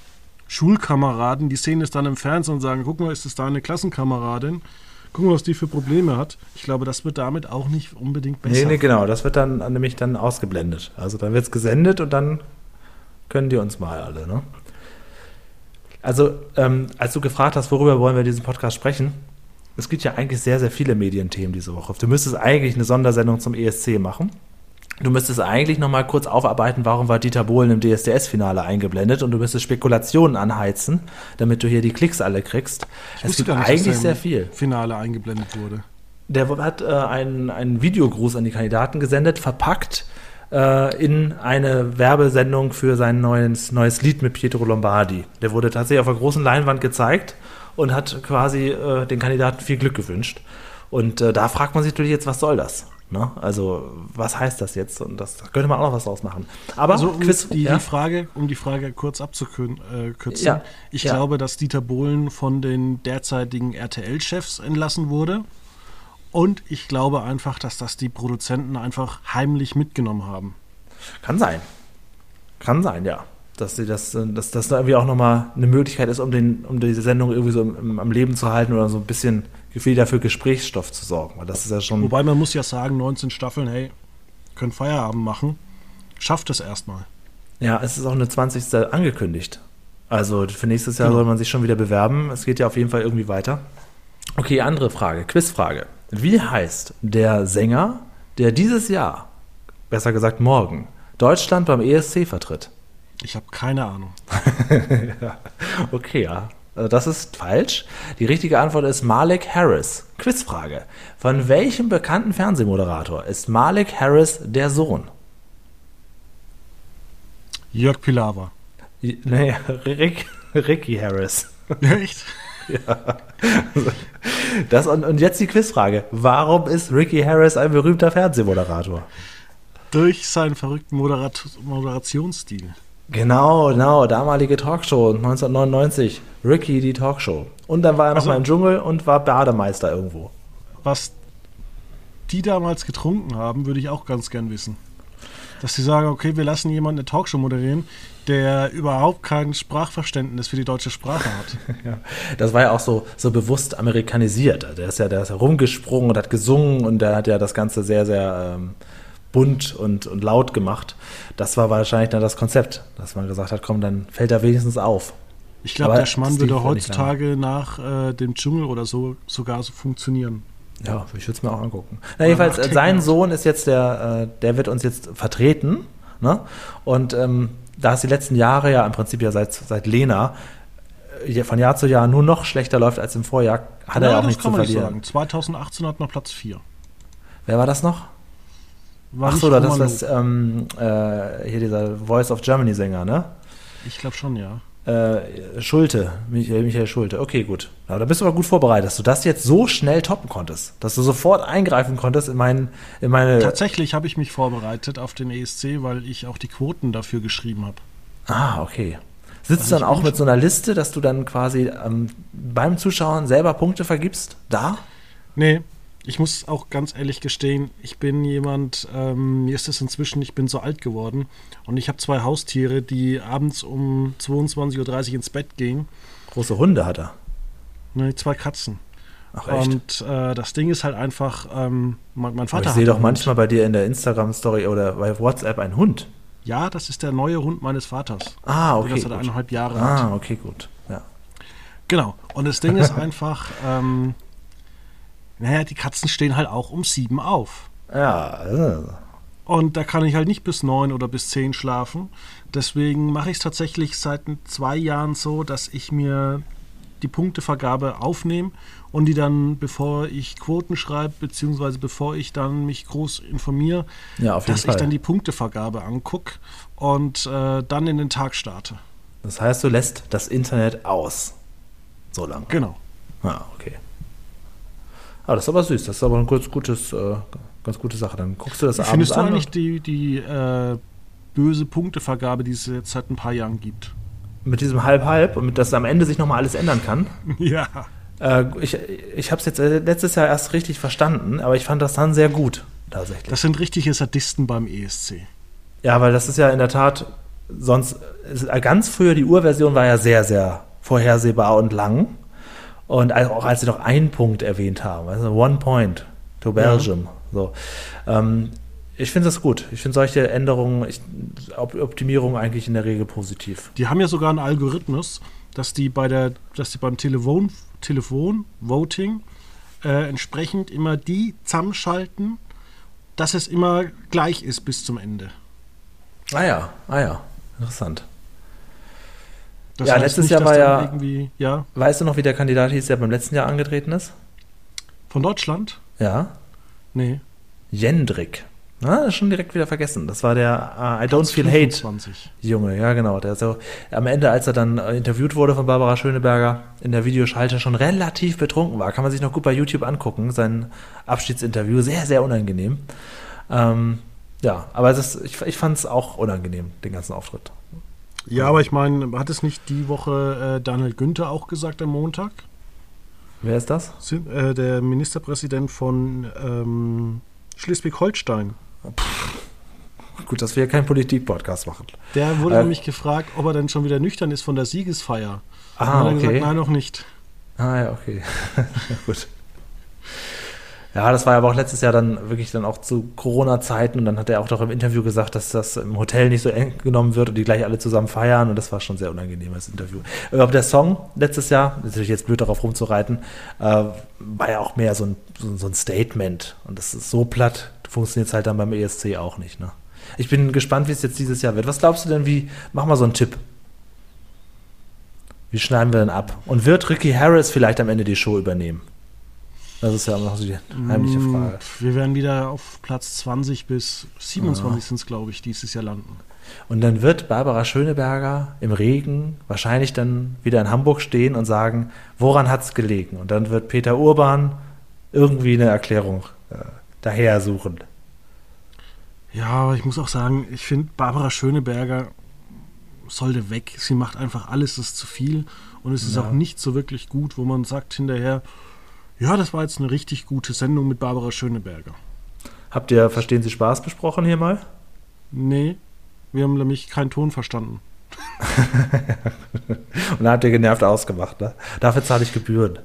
Schulkameraden, die sehen es dann im Fernsehen und sagen, guck mal, ist das deine Klassenkameradin? Guck mal, was die für Probleme hat. Ich glaube, das wird damit auch nicht unbedingt besser. Nee, nee, genau. Das wird dann nämlich dann ausgeblendet. Also dann wird es gesendet und dann können die uns mal alle, ne? Also, ähm, als du gefragt hast, worüber wollen wir in diesem Podcast sprechen, es gibt ja eigentlich sehr, sehr viele Medienthemen diese Woche. Du müsstest eigentlich eine Sondersendung zum ESC machen. Du müsstest eigentlich nochmal kurz aufarbeiten, warum war Dieter Bohlen im DSDS-Finale eingeblendet und du müsstest Spekulationen anheizen, damit du hier die Klicks alle kriegst. Ich Es gibt nicht, eigentlich sehr viel. Finale eingeblendet wurde. Der hat äh, einen, einen Videogruß an die Kandidaten gesendet, verpackt äh, in eine Werbesendung für sein neues, neues Lied mit Pietro Lombardi. Der wurde tatsächlich auf einer großen Leinwand gezeigt und hat quasi äh, den Kandidaten viel Glück gewünscht. Und äh, da fragt man sich natürlich jetzt, was soll das? Ne? Also, was heißt das jetzt? Und das da könnte man auch noch was draus machen. Aber Also um Quiz, die, ja? die Frage, um die Frage kurz abzukürzen, äh. Ja, ich ja. glaube, dass Dieter Bohlen von den derzeitigen RTL-Chefs entlassen wurde. Und ich glaube einfach, dass das die Produzenten einfach heimlich mitgenommen haben. Kann sein. Kann sein, ja. Dass, sie das, äh, dass das da irgendwie auch nochmal eine Möglichkeit ist, um, den, um diese Sendung irgendwie so im, am Leben zu halten oder so ein bisschen wieder für Gesprächsstoff zu sorgen. Weil das ist ja schon. Wobei man muss ja sagen, 19 Staffeln, hey, können Feierabend machen. Schafft es erstmal. Ja, es ist auch eine 20. angekündigt. Also für nächstes Jahr Genau. soll man sich schon wieder bewerben. Es geht ja auf jeden Fall irgendwie weiter. Okay, andere Frage, Quizfrage. Wie heißt der Sänger, der dieses Jahr, besser gesagt morgen, Deutschland beim ESC vertritt? Ich habe keine Ahnung. ja. [LAUGHS] Okay, ja. Also das ist falsch. Die richtige Antwort ist Malik Harris. Quizfrage. Von welchem bekannten Fernsehmoderator ist Malik Harris der Sohn? Jörg Pilawa. Nee, [LAUGHS] Rick, Ricky Harris. [LAUGHS] Echt? Ja. Das, und, und jetzt die Quizfrage. Warum ist Ricky Harris ein berühmter Fernsehmoderator? Durch seinen verrückten Moderat Moderationsstil. Genau, genau, damalige Talkshow 1999. Ricky die Talkshow. Und dann war er noch Also- mal im Dschungel und war Bademeister irgendwo. Was die damals getrunken haben, würde ich auch ganz gern wissen. Dass sie sagen, okay, wir lassen jemanden eine Talkshow moderieren, der überhaupt kein Sprachverständnis für die deutsche Sprache hat. [LAUGHS] Ja. Das war ja auch so, so bewusst amerikanisiert. Der ist ja, der ist ja rumgesprungen und hat gesungen und der hat ja das Ganze sehr, sehr ähm, bunt und, und laut gemacht. Das war wahrscheinlich dann das Konzept, dass man gesagt hat, komm, dann fällt er wenigstens auf. Ich glaube, der Schmann würde ja heutzutage nach äh, dem Dschungel oder so sogar so funktionieren. Ja, ich würde es mir auch angucken. Na, jedenfalls, äh, sein Sohn ist jetzt der, äh, der wird uns jetzt vertreten. Ne? Und ähm, da es die letzten Jahre ja im Prinzip ja seit, seit Lena äh, von Jahr zu Jahr nur noch schlechter läuft als im Vorjahr, hat er ja auch nichts zu verlieren. sagen. 2018 hat man Platz 4. Wer war das noch? War Ach so, das Roman ist ähm, äh, hier dieser Voice of Germany Sänger, ne? Ich glaube schon, ja. Äh, Schulte, Michael, Michael Schulte. Okay, gut. Aber da bist du aber gut vorbereitet, dass du das jetzt so schnell toppen konntest, dass du sofort eingreifen konntest in, mein, in meine. Tatsächlich habe ich mich vorbereitet auf den ESC, weil ich auch die Quoten dafür geschrieben habe. Ah, okay. Sitzt Also du dann auch mit so einer Liste, dass du dann quasi ähm, beim Zuschauen selber Punkte vergibst? Da? Nee, ich muss auch ganz ehrlich gestehen, ich bin jemand, ähm, mir ist es inzwischen, ich bin so alt geworden und ich habe zwei Haustiere, die abends um 22.30 Uhr ins Bett gehen. Große Hunde hat er. Ne, zwei Katzen. Ach echt? Und äh, das Ding ist halt einfach, ähm, mein, mein Aber Vater ich sehe hat doch manchmal bei dir in der Instagram-Story oder bei WhatsApp einen Hund. Ja, das ist der neue Hund meines Vaters. Ah, Der okay. das seit Gut. eineinhalb Jahre hat. Ah, okay, gut. Ja. Genau. Und das Ding ist [LAUGHS] einfach, ähm, naja, die Katzen stehen halt auch um sieben auf. Ja, äh, Und da kann ich halt nicht bis neun oder bis zehn schlafen. Deswegen mache ich es tatsächlich seit zwei Jahren so, dass ich mir die Punktevergabe aufnehme und die dann, bevor ich Quoten schreibe, beziehungsweise bevor ich dann mich groß informiere, ja, dass Fall. ich dann die Punktevergabe angucke und äh, dann in den Tag starte. das heißt, du lässt das Internet aus. So lange. Genau. Ah, okay. Ah, das ist aber süß. Das ist aber ein ganz gutes, äh, ganz gute Sache. Dann guckst du das Wie abends findest du an. eigentlich und- die, die äh, böse Punktevergabe, die es jetzt seit ein paar Jahren gibt? mit diesem Halb-Halb und mit, dass am Ende sich nochmal alles ändern kann. [LAUGHS] ja. Äh, ich ich habe es jetzt äh, letztes Jahr erst richtig verstanden, aber ich fand das dann sehr gut, tatsächlich. Das sind richtige Sadisten beim ESC. ja, weil das ist ja in der Tat, sonst, ganz früher die Urversion war ja sehr, sehr vorhersehbar und lang. Und al- auch als sie noch einen Punkt erwähnt haben, also One Point to Belgium. So. Ähm, ich finde das gut. Ich finde solche Änderungen, ich, Op Optimierung eigentlich in der Regel positiv. Die haben ja sogar einen Algorithmus, dass die bei der, dass die beim Telefon, Telefon Voting äh, entsprechend immer die zusammenschalten, dass es immer gleich ist bis zum Ende. Ah ja, ah ja, interessant. Das Ja, letztes nicht, Jahr war ja- ja, Weißt du noch, wie der Kandidat hieß, der beim letzten Jahr angetreten ist? von Deutschland? Ja. Nee. Jendrik. Na, ist schon direkt wieder vergessen. Das war der äh, I Don't Feel Hate 25. Junge, ja genau. Der so am Ende, als er dann äh, interviewt wurde von Barbara Schöneberger in der Videoschalte schon relativ betrunken war, kann man sich noch gut bei YouTube angucken. Sein Abschiedsinterview sehr, sehr unangenehm. Ähm, ja, aber das, ich, ich fand es auch unangenehm, den ganzen Auftritt. Ja, aber ich meine, hat es nicht die Woche äh, Daniel Günther auch gesagt am Montag? Wer ist das? Sind, äh, der Ministerpräsident von ähm, Schleswig-Holstein. Gut, dass wir hier keinen Politik-Podcast machen. Der wurde Äh, nämlich gefragt, ob er denn schon wieder nüchtern ist von der Siegesfeier. Ah, Und dann hat er okay. gesagt, nein, noch nicht. Ah ja, okay. [LAUGHS] Gut. Ja, das war aber auch letztes Jahr dann wirklich dann auch zu Corona-Zeiten und dann hat er auch doch im Interview gesagt, dass das im Hotel nicht so eng genommen wird und die gleich alle zusammen feiern und das war schon sehr unangenehm als Interview. Aber der Song letztes Jahr, natürlich jetzt blöd darauf rumzureiten, äh, war ja auch mehr so ein, so ein Statement und das ist so platt, funktioniert es halt dann beim ESC auch nicht. Ne? Ich bin gespannt, wie es jetzt dieses Jahr wird. Was glaubst du denn, wie, mach mal so einen Tipp. Wie schneiden wir denn ab? Und wird Ricky Harris vielleicht am Ende die Show übernehmen? Das ist ja noch so die heimliche Mm, Frage. Wir werden wieder auf Platz 20 bis 27 Ja. sind es, glaube ich, dieses Jahr landen. Und dann wird Barbara Schöneberger im Regen wahrscheinlich dann wieder in Hamburg stehen und sagen, woran hat es gelegen? Und dann wird Peter Urban irgendwie eine Erklärung äh, daher suchen. Ja, aber ich muss auch sagen, ich finde, Barbara Schöneberger sollte weg. Sie macht einfach alles, das ist zu viel. Und es ist Ja. auch nicht so wirklich gut, wo man sagt hinterher, ja, das war jetzt eine richtig gute Sendung mit Barbara Schöneberger. Habt ihr Verstehen Sie Spaß besprochen hier mal? Nee, wir haben nämlich keinen Ton verstanden. [LAUGHS] Und dann habt ihr genervt ausgemacht. Ne? Dafür zahle ich Gebühren.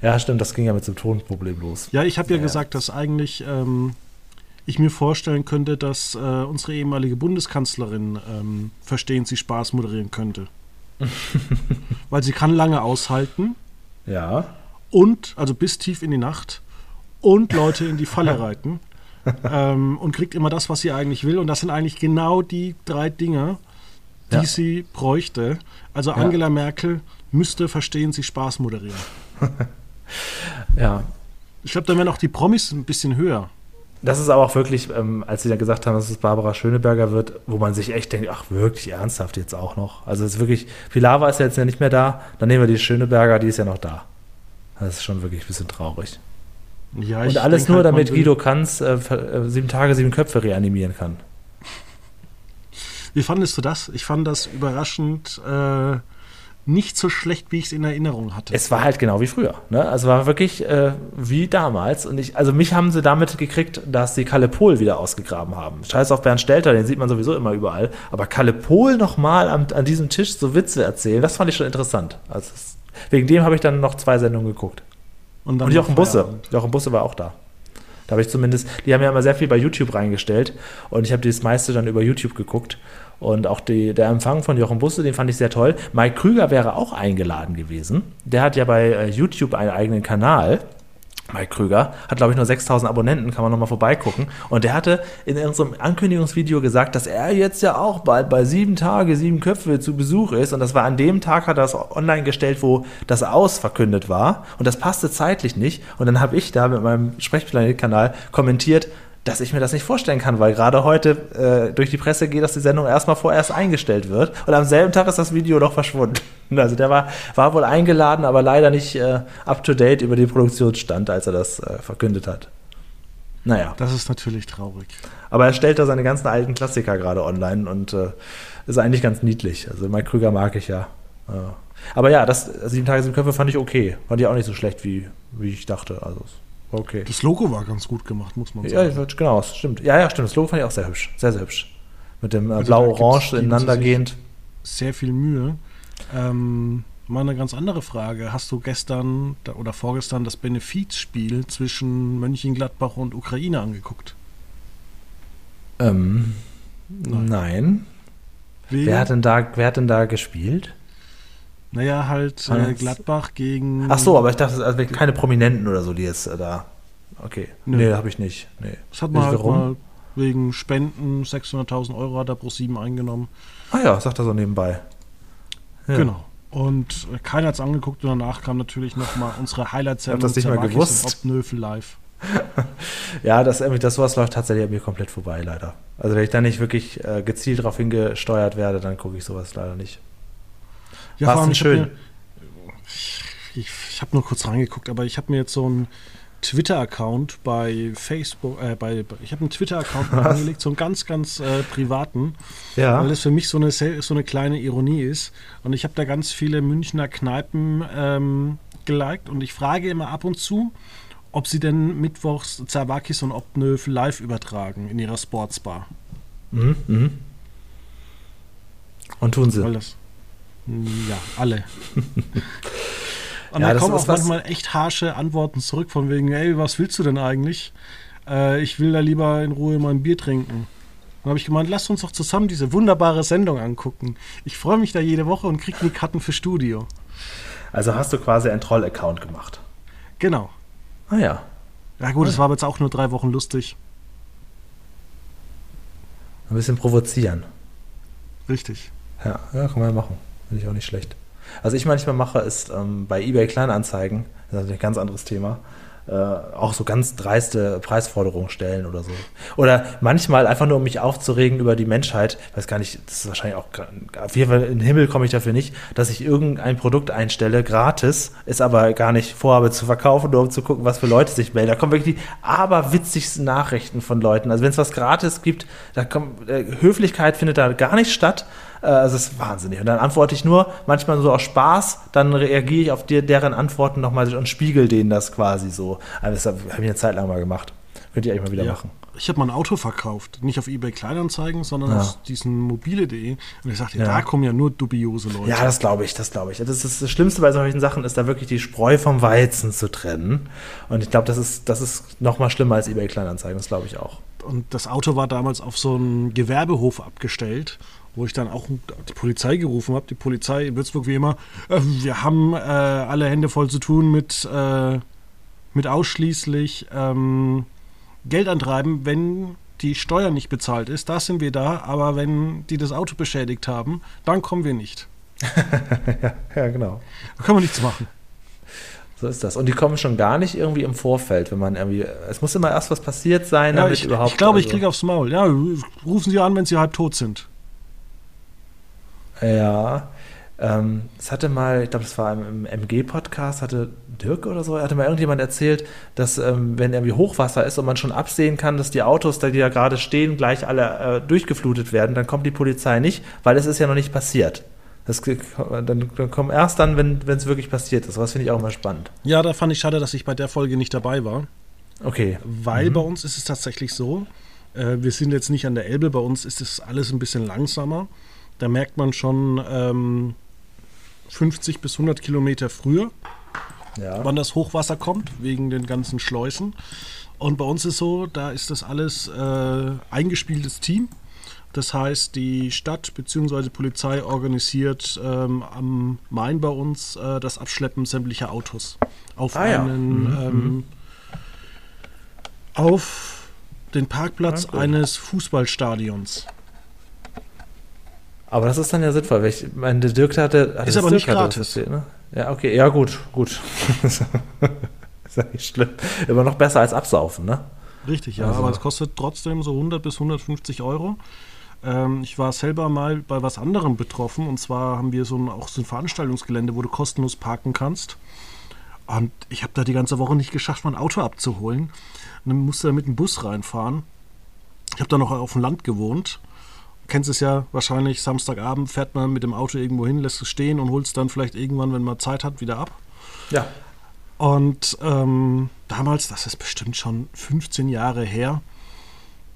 Ja, stimmt, das ging ja mit so einem Tonproblem los. Ja, ich habe ja, Ja. gesagt, dass eigentlich ähm, ich mir vorstellen könnte, dass äh, unsere ehemalige Bundeskanzlerin ähm, Verstehen Sie Spaß moderieren könnte. [LAUGHS] Weil sie kann lange aushalten Ja. Und, also bis tief in die Nacht und Leute in die Falle [LAUGHS] reiten ähm, und kriegt immer das, was sie eigentlich will. Und das sind eigentlich genau die drei Dinge, die Ja. sie bräuchte. Also Angela Merkel müsste Verstehen Sie Spaß moderieren. [LAUGHS] Ja. Ich glaube, dann wären auch die Promis ein bisschen höher. Das ist aber auch wirklich, ähm, als sie dann gesagt haben, dass es Barbara Schöneberger wird, wo man sich echt denkt, ach wirklich ernsthaft jetzt auch noch. Also es ist wirklich, Pilar ist ja jetzt ja nicht mehr da, dann nehmen wir die Schöneberger, die ist ja noch da. Das ist schon wirklich ein bisschen traurig. Ja, Und alles nur, halt, damit Guido Kanz äh, äh, sieben Tage, sieben Köpfe reanimieren kann. Wie fandest du das? Ich fand das überraschend äh, nicht so schlecht, wie ich es in Erinnerung hatte. Es war halt genau wie früher. Ne? Also war wirklich äh, wie damals. Und ich, also mich haben sie damit gekriegt, dass sie Kalle Pohl wieder ausgegraben haben. Scheiß auf Bernd Stelter, den sieht man sowieso immer überall. Aber Kalle Pohl nochmal an, an diesem Tisch so Witze erzählen, das fand ich schon interessant. Also es, wegen dem habe ich dann noch zwei Sendungen geguckt. dann Und Jochen Busse. Jochen Busse war auch da. Da habe ich zumindest, die haben ja immer sehr viel bei YouTube reingestellt und ich habe das meiste dann über YouTube geguckt. Und auch die, der Empfang von Jochen Busse, den fand ich sehr toll. Mike Krüger wäre auch eingeladen gewesen. Der hat ja bei äh, YouTube einen eigenen Kanal. Mike Krüger hat, glaube ich, nur 6000 Abonnenten, kann man nochmal vorbeigucken. Und der hatte in unserem Ankündigungsvideo gesagt, dass er jetzt ja auch bald bei sieben Tage, sieben Köpfe zu Besuch ist. Und das war an dem Tag, hat er das online gestellt, wo das Aus verkündet war. Und das passte zeitlich nicht. Und dann habe ich da mit meinem Sprechplanet-Kanal kommentiert, dass ich mir das nicht vorstellen kann, weil gerade heute äh, durch die Presse geht, dass die Sendung erstmal vorerst eingestellt wird. Und am selben Tag ist das Video doch verschwunden. [LAUGHS] Also der war, war wohl eingeladen, aber leider nicht äh, up-to-date über den Produktionsstand, als er das äh, verkündet hat. Naja, Das ist natürlich traurig. aber er stellt da seine ganzen alten Klassiker gerade online und äh, ist eigentlich ganz niedlich. Also Mike Krüger mag ich ja. Äh, aber ja, das Sieben Tage, Sieben Köpfe fand ich okay. Fand ich auch nicht so schlecht, wie, wie ich dachte. Also okay. Das Logo war ganz gut gemacht, muss man Ja, sagen. würd- genau, das stimmt. Ja, ja, stimmt. Das Logo fand ich auch sehr hübsch. Sehr, sehr hübsch. Mit dem äh, Also blau-orange gibt's- geben ineinander sie sich- gehend. Sehr viel Mühe. Ähm, mal eine ganz andere Frage. Hast du gestern oder vorgestern das Benefizspiel zwischen Mönchengladbach und Ukraine angeguckt? Ähm, Nein. nein. Wer hat, denn da, wer hat denn da gespielt? Naja, halt äh, das- Gladbach gegen. Ach so, aber ich dachte, also keine Prominenten oder so, die jetzt äh, da. Okay. Nö. Nee, habe ich nicht. Nee. Das hat man halt mal wegen Spenden 600.000 Euro hat er pro sieben eingenommen. Ah ja, sagt er so nebenbei. Ja. Genau. Und äh, keiner hat es angeguckt und danach kam natürlich nochmal unsere Highlight-Sendung. Ich hab das nicht mal Zerwakis gewusst. Obnöfel live. [LAUGHS] Ja, das, das sowas läuft tatsächlich an mir komplett vorbei, leider. Also wenn ich da nicht wirklich äh, gezielt darauf hingesteuert werde, dann gucke ich sowas leider nicht. Ja, denn hab schön? Mir, ich ich habe nur kurz reingeguckt, aber ich habe mir jetzt so einen Twitter-Account bei Facebook, äh, bei, ich habe einen Twitter-Account [LAUGHS] angelegt, so einen ganz, ganz äh, privaten, Ja. weil das für mich so eine, so eine kleine Ironie ist. Und ich habe da ganz viele Münchner Kneipen ähm, geliked und ich frage immer ab und zu, ob sie denn mittwochs Zawakis und Obnöfel live übertragen in ihrer Sportsbar. Mhm, mhm. Und tun sie. Weil das, ja, alle. [LAUGHS] Und Ja, da kommen auch manchmal echt harsche Antworten zurück, von wegen, ey, was willst du denn eigentlich? Äh, ich will da lieber in Ruhe mein Bier trinken. Dann habe ich gemeint, lasst uns doch zusammen diese wunderbare Sendung angucken. Ich freue mich da jede Woche und kriege die Karten für Studio. Also hast du quasi einen Troll-Account gemacht. Genau. Ah ja. Ja gut, es war aber jetzt auch nur drei Wochen lustig. Ein bisschen provozieren. Richtig. Ja, ja, kann man ja machen. Finde ich auch nicht schlecht. Was ich manchmal mache, ist ähm, bei eBay Kleinanzeigen, das ist ein ganz anderes Thema, äh, auch so ganz dreiste Preisforderungen stellen oder so. Oder manchmal einfach nur, um mich aufzuregen über die Menschheit, weiß gar nicht, das ist wahrscheinlich auch, auf jeden Fall in den Himmel komme ich dafür nicht, dass ich irgendein Produkt einstelle, gratis, ist aber gar nicht vorhabe zu verkaufen, nur um zu gucken, was für Leute sich melden. Da kommen wirklich die aberwitzigsten Nachrichten von Leuten. Also wenn es was gratis gibt, da kommt, äh, Höflichkeit findet da gar nicht statt. Äh, Also es ist wahnsinnig. Und dann antworte ich nur, manchmal so aus Spaß, dann reagiere ich auf die, deren Antworten nochmal und spiegel denen das quasi so. Also das habe ich eine Zeit lang mal gemacht. Könnt ihr eigentlich mal wieder Ja. machen. Ich habe mal ein Auto verkauft. Nicht auf eBay Kleinanzeigen, sondern Ja. auf diesen mobile.de. Und ich sagte, Ja. da kommen ja nur dubiose Leute. Ja, das glaube ich, das glaube ich. Das, ist das Schlimmste bei solchen Sachen ist da wirklich die Spreu vom Weizen zu trennen. Und ich glaube, das ist, das ist noch mal schlimmer als eBay Kleinanzeigen, das glaube ich auch. Und das Auto war damals auf so einem Gewerbehof abgestellt, wo ich dann auch die Polizei gerufen habe. Die Polizei in Würzburg wie immer, äh, wir haben äh, alle Hände voll zu tun mit, äh, mit ausschließlich ähm, Geld antreiben, wenn die Steuer nicht bezahlt ist. Da sind wir da, aber wenn die das Auto beschädigt haben, dann kommen wir nicht. [LAUGHS] Ja, genau. Da können wir nichts machen. So ist das. Und die kommen schon gar nicht irgendwie im Vorfeld, wenn man irgendwie. Es muss immer erst was passiert sein, Ja, damit ich, überhaupt. ich glaube, ich also- kriege aufs Maul. Ja, rufen Sie an, wenn Sie halb tot sind. Ja. Ähm, es hatte mal, ich glaube, das war im, im MG-Podcast, hatte Dirk oder so, hatte mal irgendjemand erzählt, dass ähm, wenn irgendwie Hochwasser ist und man schon absehen kann, dass die Autos, die da gerade stehen, gleich alle äh, durchgeflutet werden, dann kommt die Polizei nicht, weil es ist ja noch nicht passiert. Das, dann, dann kommen erst dann, wenn es wirklich passiert ist. Was finde ich auch immer spannend. Ja, da fand ich schade, dass ich bei der Folge nicht dabei war. Okay. Weil bei uns ist es tatsächlich so, äh, wir sind jetzt nicht an der Elbe, bei uns ist es alles ein bisschen langsamer. Da merkt man schon ähm, 50 bis 100 Kilometer früher, Ja. wann das Hochwasser kommt, wegen den ganzen Schleusen. Und bei uns ist so, da ist das alles äh, eingespieltes Team. Das heißt, die Stadt bzw. Polizei organisiert ähm, am Main bei uns äh, das Abschleppen sämtlicher Autos auf Ah ja. einen Mhm, ähm, auf den Parkplatz Ah, cool. eines Fußballstadions. Aber das ist dann ja sinnvoll. weil Ich meine, der Dirk hatte. hatte Ist aber Dirk nicht gratis. erzählt, ne? Ja, okay, ja, gut, gut. [LAUGHS] ist ja nicht schlimm. Immer noch besser als absaufen, ne? Richtig, ja, Also- aber es kostet trotzdem so 100 bis 150 Euro. Ähm, ich war selber mal bei was anderem betroffen und zwar haben wir so ein, auch so ein Veranstaltungsgelände, wo du kostenlos parken kannst. Und ich habe da die ganze Woche nicht geschafft, mein Auto abzuholen. Und dann musste da mit dem Bus reinfahren. Ich habe da noch auf dem Land gewohnt. Du kennst es ja wahrscheinlich, Samstagabend fährt man mit dem Auto irgendwo hin, lässt es stehen und holt es dann vielleicht irgendwann, wenn man Zeit hat, wieder ab. Ja. Und ähm, damals, das ist bestimmt schon 15 Jahre her,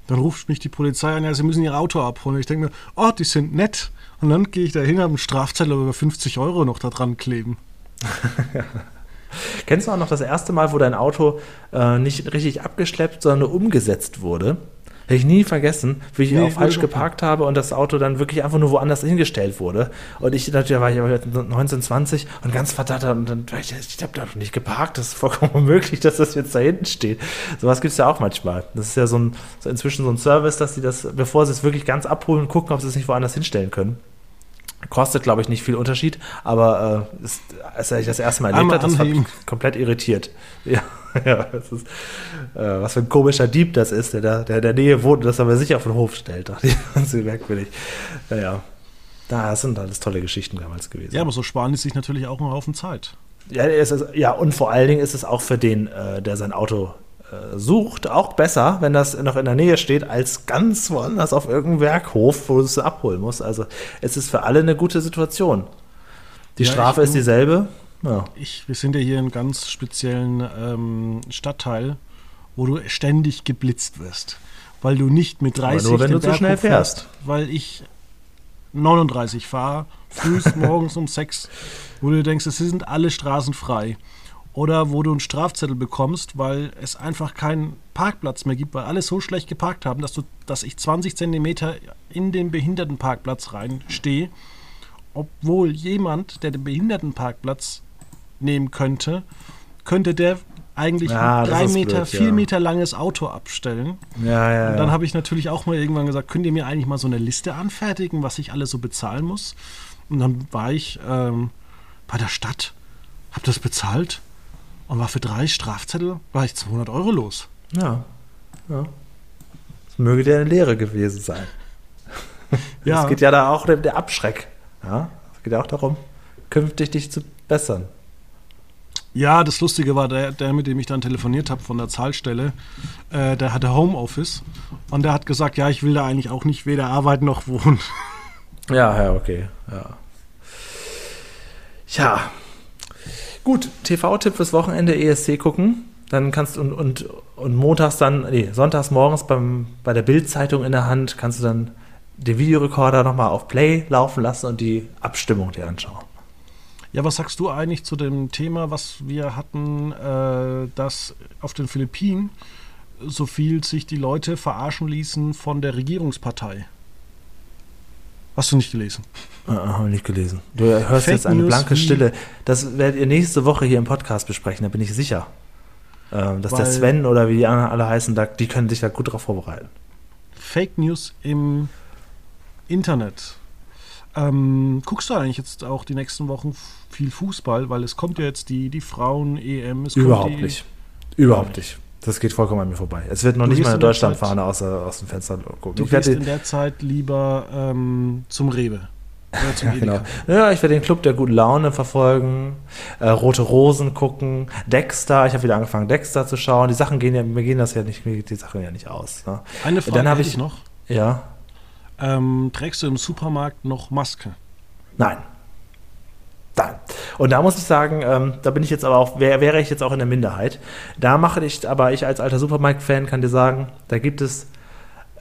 dann ruft mich die Polizei an, ja, sie müssen ihr Auto abholen. Ich denke mir, oh, die sind nett. Und dann gehe ich da hin, habe einen Strafzettel über 50 Euro noch da dran kleben. [LAUGHS] Kennst du auch noch das erste Mal, wo dein Auto äh, nicht richtig abgeschleppt, sondern umgesetzt wurde? Hätte ich nie vergessen, wie ich Nee, auch falsch geparkt habe und das Auto dann wirklich einfach nur woanders hingestellt wurde. Und ich da war ich aber 1920 und ganz verdattert und dann ich, ich habe da noch nicht geparkt, das ist vollkommen [LAUGHS] unmöglich, dass das jetzt da hinten steht. Sowas gibt es ja auch manchmal. Das ist ja so ein, so inzwischen so ein Service, dass sie das, bevor sie es wirklich ganz abholen, gucken, ob sie es nicht woanders hinstellen können. Kostet, glaube ich, nicht viel Unterschied, aber äh, ist, als ich das erste Mal erlebt habe, das hat mich komplett irritiert. Ja, [LAUGHS] ja das ist, äh, was für ein komischer Dieb das ist, der da der in der Nähe wohnt und das aber sicher auf den Hof stellt. [LAUGHS] Das ist merkwürdig. Naja, da das sind alles tolle Geschichten damals gewesen. Ja, aber so sparen die sich natürlich auch einen Haufen Zeit. Ja, ist, ja, und vor allen Dingen ist es auch für den, äh, der sein Auto äh, sucht, auch besser, wenn das noch in der Nähe steht, als ganz woanders auf irgendeinem Werkhof, wo du es abholen musst. Also es ist für alle eine gute Situation. Die Ja, Strafe ist dieselbe. Ja. Ich, wir sind ja hier in einem ganz speziellen ähm, Stadtteil, wo du ständig geblitzt wirst. Weil du nicht mit 30 nur, wenn du zu Berg schnell hochfährst, fährst. Weil ich 39 fahre, früh [LAUGHS] morgens um 6, wo du denkst, es sind alle Straßen frei. Oder wo du einen Strafzettel bekommst, weil es einfach keinen Parkplatz mehr gibt, weil alle so schlecht geparkt haben, dass, du, dass ich 20 Zentimeter in den Behindertenparkplatz reinstehe, obwohl jemand, der den Behindertenparkplatz nehmen könnte, könnte der eigentlich Ja, ein drei Meter, blöd, vier ja. Meter langes Auto abstellen. Ja, ja, Und dann habe ich natürlich auch mal irgendwann gesagt, könnt ihr mir eigentlich mal so eine Liste anfertigen, was ich alles so bezahlen muss? Und dann war ich ähm, bei der Stadt, habe das bezahlt und war für drei Strafzettel, war ich 200 Euro los. ja. ja. Das möge dir eine Lehre gewesen sein. Es geht ja da auch um der Abschreck. Ja? Es geht ja auch darum, künftig dich zu bessern. Ja, das Lustige war, der, der mit dem ich dann telefoniert habe von der Zahlstelle, äh, der hatte Homeoffice und der hat gesagt, ja, ich will da eigentlich auch nicht weder arbeiten noch wohnen. [LAUGHS] Ja, ja, okay. Ja. Ja. Gut, TV-Tipp fürs Wochenende ESC gucken. Dann kannst du und, und, und montags dann, nee, sonntags morgens beim, bei der Bild-Zeitung in der Hand kannst du dann den Videorekorder nochmal auf Play laufen lassen und die Abstimmung dir anschauen. Ja, was sagst du eigentlich zu dem Thema, was wir hatten, äh, dass auf den Philippinen so viel sich die Leute verarschen ließen von der Regierungspartei? Hast du nicht gelesen? Äh, Habe ich nicht gelesen. Du hörst Fake jetzt eine News blanke Stille. Das werdet ihr nächste Woche hier im Podcast besprechen, da bin ich sicher. Ähm, dass der Sven oder wie die anderen alle heißen, da, die können sich da gut drauf vorbereiten. Fake News im Internet. Ähm, guckst du eigentlich jetzt auch die nächsten Wochen viel Fußball? Weil es kommt ja jetzt die, die Frauen-EM. Überhaupt nicht. Überhaupt nicht. Das geht vollkommen an mir vorbei. Es wird noch Du nicht mal eine in Deutschlandfahne außer, aus dem Fenster gucken. Du Ich werde in der Zeit lieber ähm, zum Rewe. Ja, [LAUGHS] genau. Ja, ich werde den Club der guten Laune verfolgen, äh, Rote Rosen gucken, Dexter. Ich habe wieder angefangen, Dexter zu schauen. Die Sachen gehen ja, mir gehen das ja nicht, mir geht die Sachen ja nicht aus. Ne? Eine Frage Dann hab hätte ich- ich noch. Ja, Ähm, trägst du im Supermarkt noch Maske? Nein. Nein. Und da muss ich sagen, ähm, da bin ich jetzt aber auch, wär, wäre ich jetzt auch in der Minderheit. Da mache ich, aber ich als alter Supermarkt-Fan kann dir sagen, da gibt es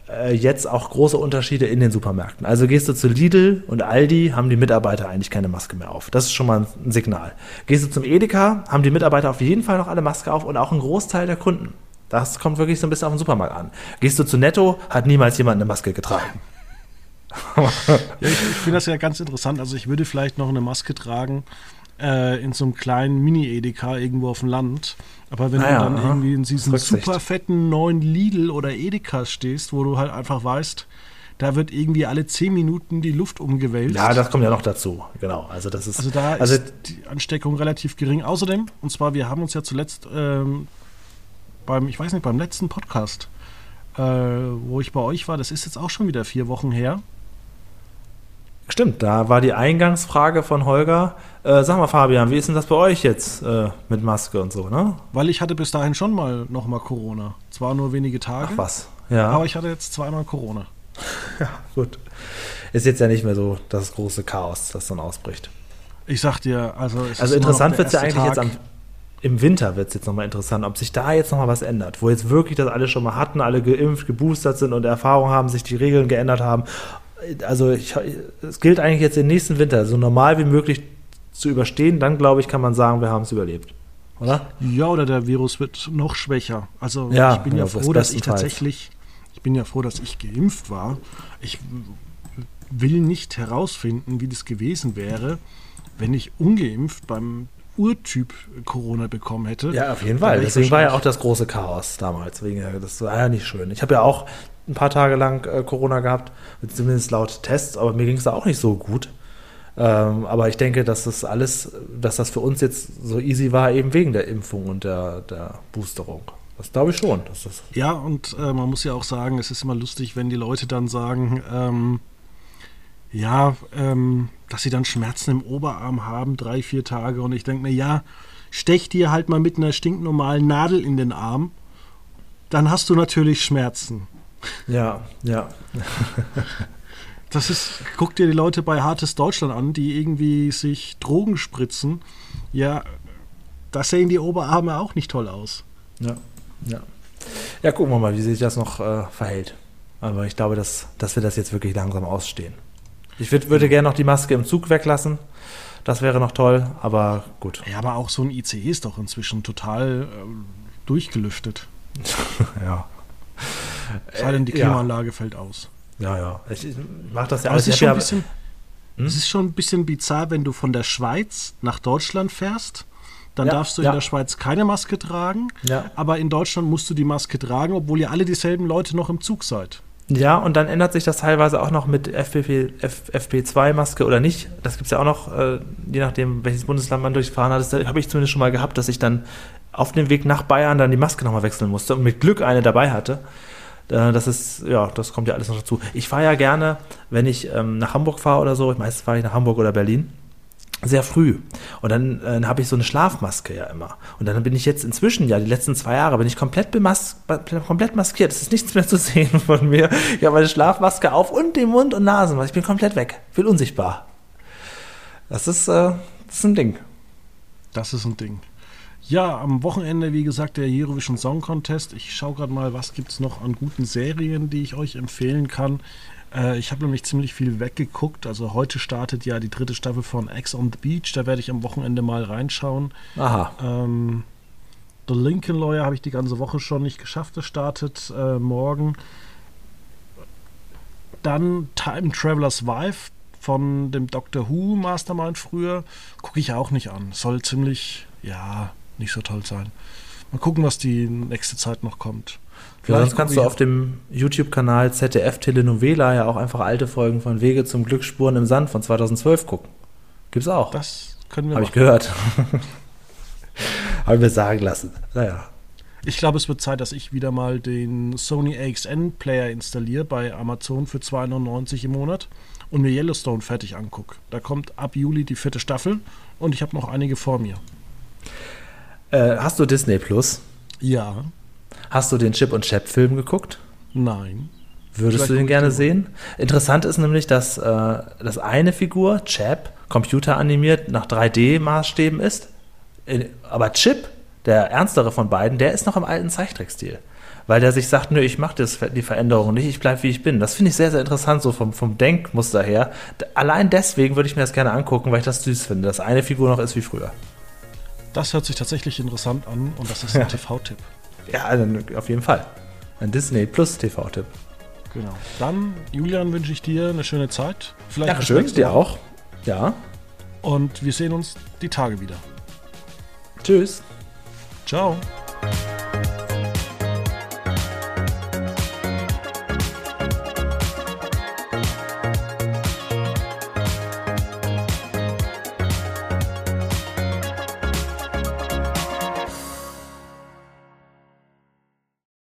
äh, jetzt auch große Unterschiede in den Supermärkten. Also gehst du zu Lidl und Aldi, haben die Mitarbeiter eigentlich keine Maske mehr auf. Das ist schon mal ein, ein Signal. Gehst du zum Edeka, haben die Mitarbeiter auf jeden Fall noch alle Maske auf und auch ein Großteil der Kunden. Das kommt wirklich so ein bisschen auf den Supermarkt an. Gehst du zu Netto, hat niemals jemand eine Maske getragen. [LAUGHS] Ja, ich, ich finde das ja ganz interessant. Also ich würde vielleicht noch eine Maske tragen äh, in so einem kleinen Mini-Edeka irgendwo auf dem Land. Aber wenn Ah ja, du dann aha. irgendwie in diesen super fetten neuen Lidl oder Edeka stehst, wo du halt einfach weißt, da wird irgendwie alle 10 Minuten die Luft umgewälzt. Ja, das kommt ja noch dazu. Genau. Also das ist also da also ist die Ansteckung relativ gering. Außerdem, und zwar, wir haben uns ja zuletzt ähm, beim, ich weiß nicht, beim letzten Podcast, äh, wo ich bei euch war, das ist jetzt auch schon wieder vier Wochen her. Stimmt, da war die Eingangsfrage von Holger. Äh, sag mal, Fabian, wie ist denn das bei euch jetzt äh, mit Maske und so, ne? Weil ich hatte bis dahin schon mal nochmal Corona. Zwar nur wenige Tage, Ach was. Ja, aber ich hatte jetzt zweimal Corona. [LAUGHS] gut. Ist jetzt ja nicht mehr so das große Chaos, das dann ausbricht. Ich sag dir, also es Also interessant wird es ja eigentlich Tag. jetzt am, im Winter wird es jetzt nochmal interessant, ob sich da jetzt nochmal was ändert. Wo jetzt wirklich das alle schon mal hatten, alle geimpft, geboostert sind und Erfahrung haben, sich die Regeln geändert haben. Also ich, es gilt eigentlich jetzt den nächsten Winter so normal wie möglich zu überstehen. Dann glaube ich, kann man sagen, wir haben es überlebt. Oder? Ja, oder der Virus wird noch schwächer. Also Ja, ich bin ja, ja, froh, dass ich tatsächlich, ich bin ja froh, dass ich geimpft war. Ich will nicht herausfinden, wie das gewesen wäre, wenn ich ungeimpft beim Urtyp Corona bekommen hätte. Ja, auf jeden Fall. Deswegen war ja auch das große Chaos damals. Das war ja nicht schön. Ich habe ja auch ein paar Tage lang äh, Corona gehabt, zumindest laut Tests, aber mir ging es da auch nicht so gut. Ähm, aber ich denke, dass das alles, dass das für uns jetzt so easy war, eben wegen der Impfung und der, der Boosterung. Das glaube ich schon. Dass das, Ja, und äh, man muss ja auch sagen, es ist immer lustig, wenn die Leute dann sagen, ähm, ja, ähm, dass sie dann Schmerzen im Oberarm haben, drei, vier Tage. Und ich denke mir, ja, stech dir halt mal mit einer stinknormalen Nadel in den Arm, dann hast du natürlich Schmerzen. Ja, ja. [LAUGHS] Das ist, guck dir die Leute bei Hartes Deutschland an, die irgendwie sich Drogen spritzen. Ja, da sehen die Oberarme auch nicht toll aus. Ja, ja. Ja, gucken wir mal, wie sich das noch äh, verhält. Aber ich glaube, dass, dass wir das jetzt wirklich langsam ausstehen. Ich würd, würde gerne noch die Maske im Zug weglassen. Das wäre noch toll, aber gut. Ja, aber auch so ein ICE ist doch inzwischen total äh, durchgelüftet. [LAUGHS] ja. Sei denn, die Äh, ja. Klimaanlage fällt aus. Ja, ja. Ich, ich mache das ja Aber es alles. ist, schon ein ja- bisschen, Hm? es ist schon ein bisschen bizarr, wenn du von der Schweiz nach Deutschland fährst. Dann Ja, darfst du ja. in der Schweiz keine Maske tragen, Ja. aber in Deutschland musst du die Maske tragen, obwohl ihr alle dieselben Leute noch im Zug seid. Ja, und dann ändert sich das teilweise auch noch mit FPP, F, FP2-Maske oder nicht. Das gibt es ja auch noch, äh, je nachdem, welches Bundesland man durchfahren hat. Das habe ich zumindest schon mal gehabt, dass ich dann auf dem Weg nach Bayern dann die Maske nochmal wechseln musste und mit Glück eine dabei hatte. Äh, Das ist, ja, das kommt ja alles noch dazu. Ich fahre ja gerne, wenn ich ähm, nach Hamburg fahre oder so, meistens fahre ich nach Hamburg oder Berlin, sehr früh. Und dann äh, habe ich so eine Schlafmaske ja immer. Und dann bin ich jetzt inzwischen, ja, die letzten zwei Jahre, bin ich komplett, bemas komplett maskiert. Es ist nichts mehr zu [LAUGHS] sehen von mir. Ich habe meine Schlafmaske auf und den Mund und Nasen. Ich bin komplett weg. Bin unsichtbar. Das ist, äh, das ist ein Ding. Das ist ein Ding. Ja, am Wochenende, wie gesagt, der Eurovision Song Contest. Ich schaue gerade mal, was gibt es noch an guten Serien, die ich euch empfehlen kann. Äh, ich habe nämlich ziemlich viel weggeguckt. Also heute startet ja die dritte Staffel von Ex on the Beach. Da werde ich am Wochenende mal reinschauen. Aha. Ähm, The Lincoln Lawyer habe ich die ganze Woche schon nicht geschafft. Das startet äh, morgen. Dann Time Traveler's Wife von dem Doctor Who Mastermind früher. Gucke ich auch nicht an. Soll ziemlich, ja, nicht so toll sein. Mal gucken, was die nächste Zeit noch kommt. Ja, sonst kannst du auf dem YouTube-Kanal ZDF Telenovela ja auch einfach alte Folgen von Wege zum Glück Spuren im Sand von 2012 gucken. Gibt's auch. Das können wir Habe ich gehört. [LAUGHS] Habe ich mir sagen lassen. Naja. Ich glaube, es wird Zeit, dass ich wieder mal den Sony AXN Player installiere bei Amazon für 2,99 im Monat und mir Yellowstone fertig angucke. Da kommt ab Juli die vierte Staffel und ich habe noch einige vor mir. Äh, hast du Disney Plus? Ja, Hast du den Chip und Chap Film geguckt? nein. Würdest Vielleicht du den gerne sehen? Interessant ist nämlich, dass äh, das eine Figur, Chap, computeranimiert nach 3D-Maßstäben ist. In, aber Chip, der ernstere von beiden, der ist noch im alten Zeichentrickstil. Weil der sich sagt, nö, ich mache die Veränderung nicht, ich bleibe wie ich bin. Das finde ich sehr, sehr interessant, so vom, vom Denkmuster her. Allein deswegen würde ich mir das gerne angucken, weil ich das süß finde, dass eine Figur noch ist wie früher. Das hört sich tatsächlich interessant an und das ist ein TV-Tipp. Ja, dann auf jeden Fall. Ein Disney Plus TV-Tipp. Genau. Dann, Julian, wünsche ich dir eine schöne Zeit. Vielleicht Dankeschön, nächste dir auch. Ja. Und wir sehen uns die Tage wieder. Tschüss. Ciao.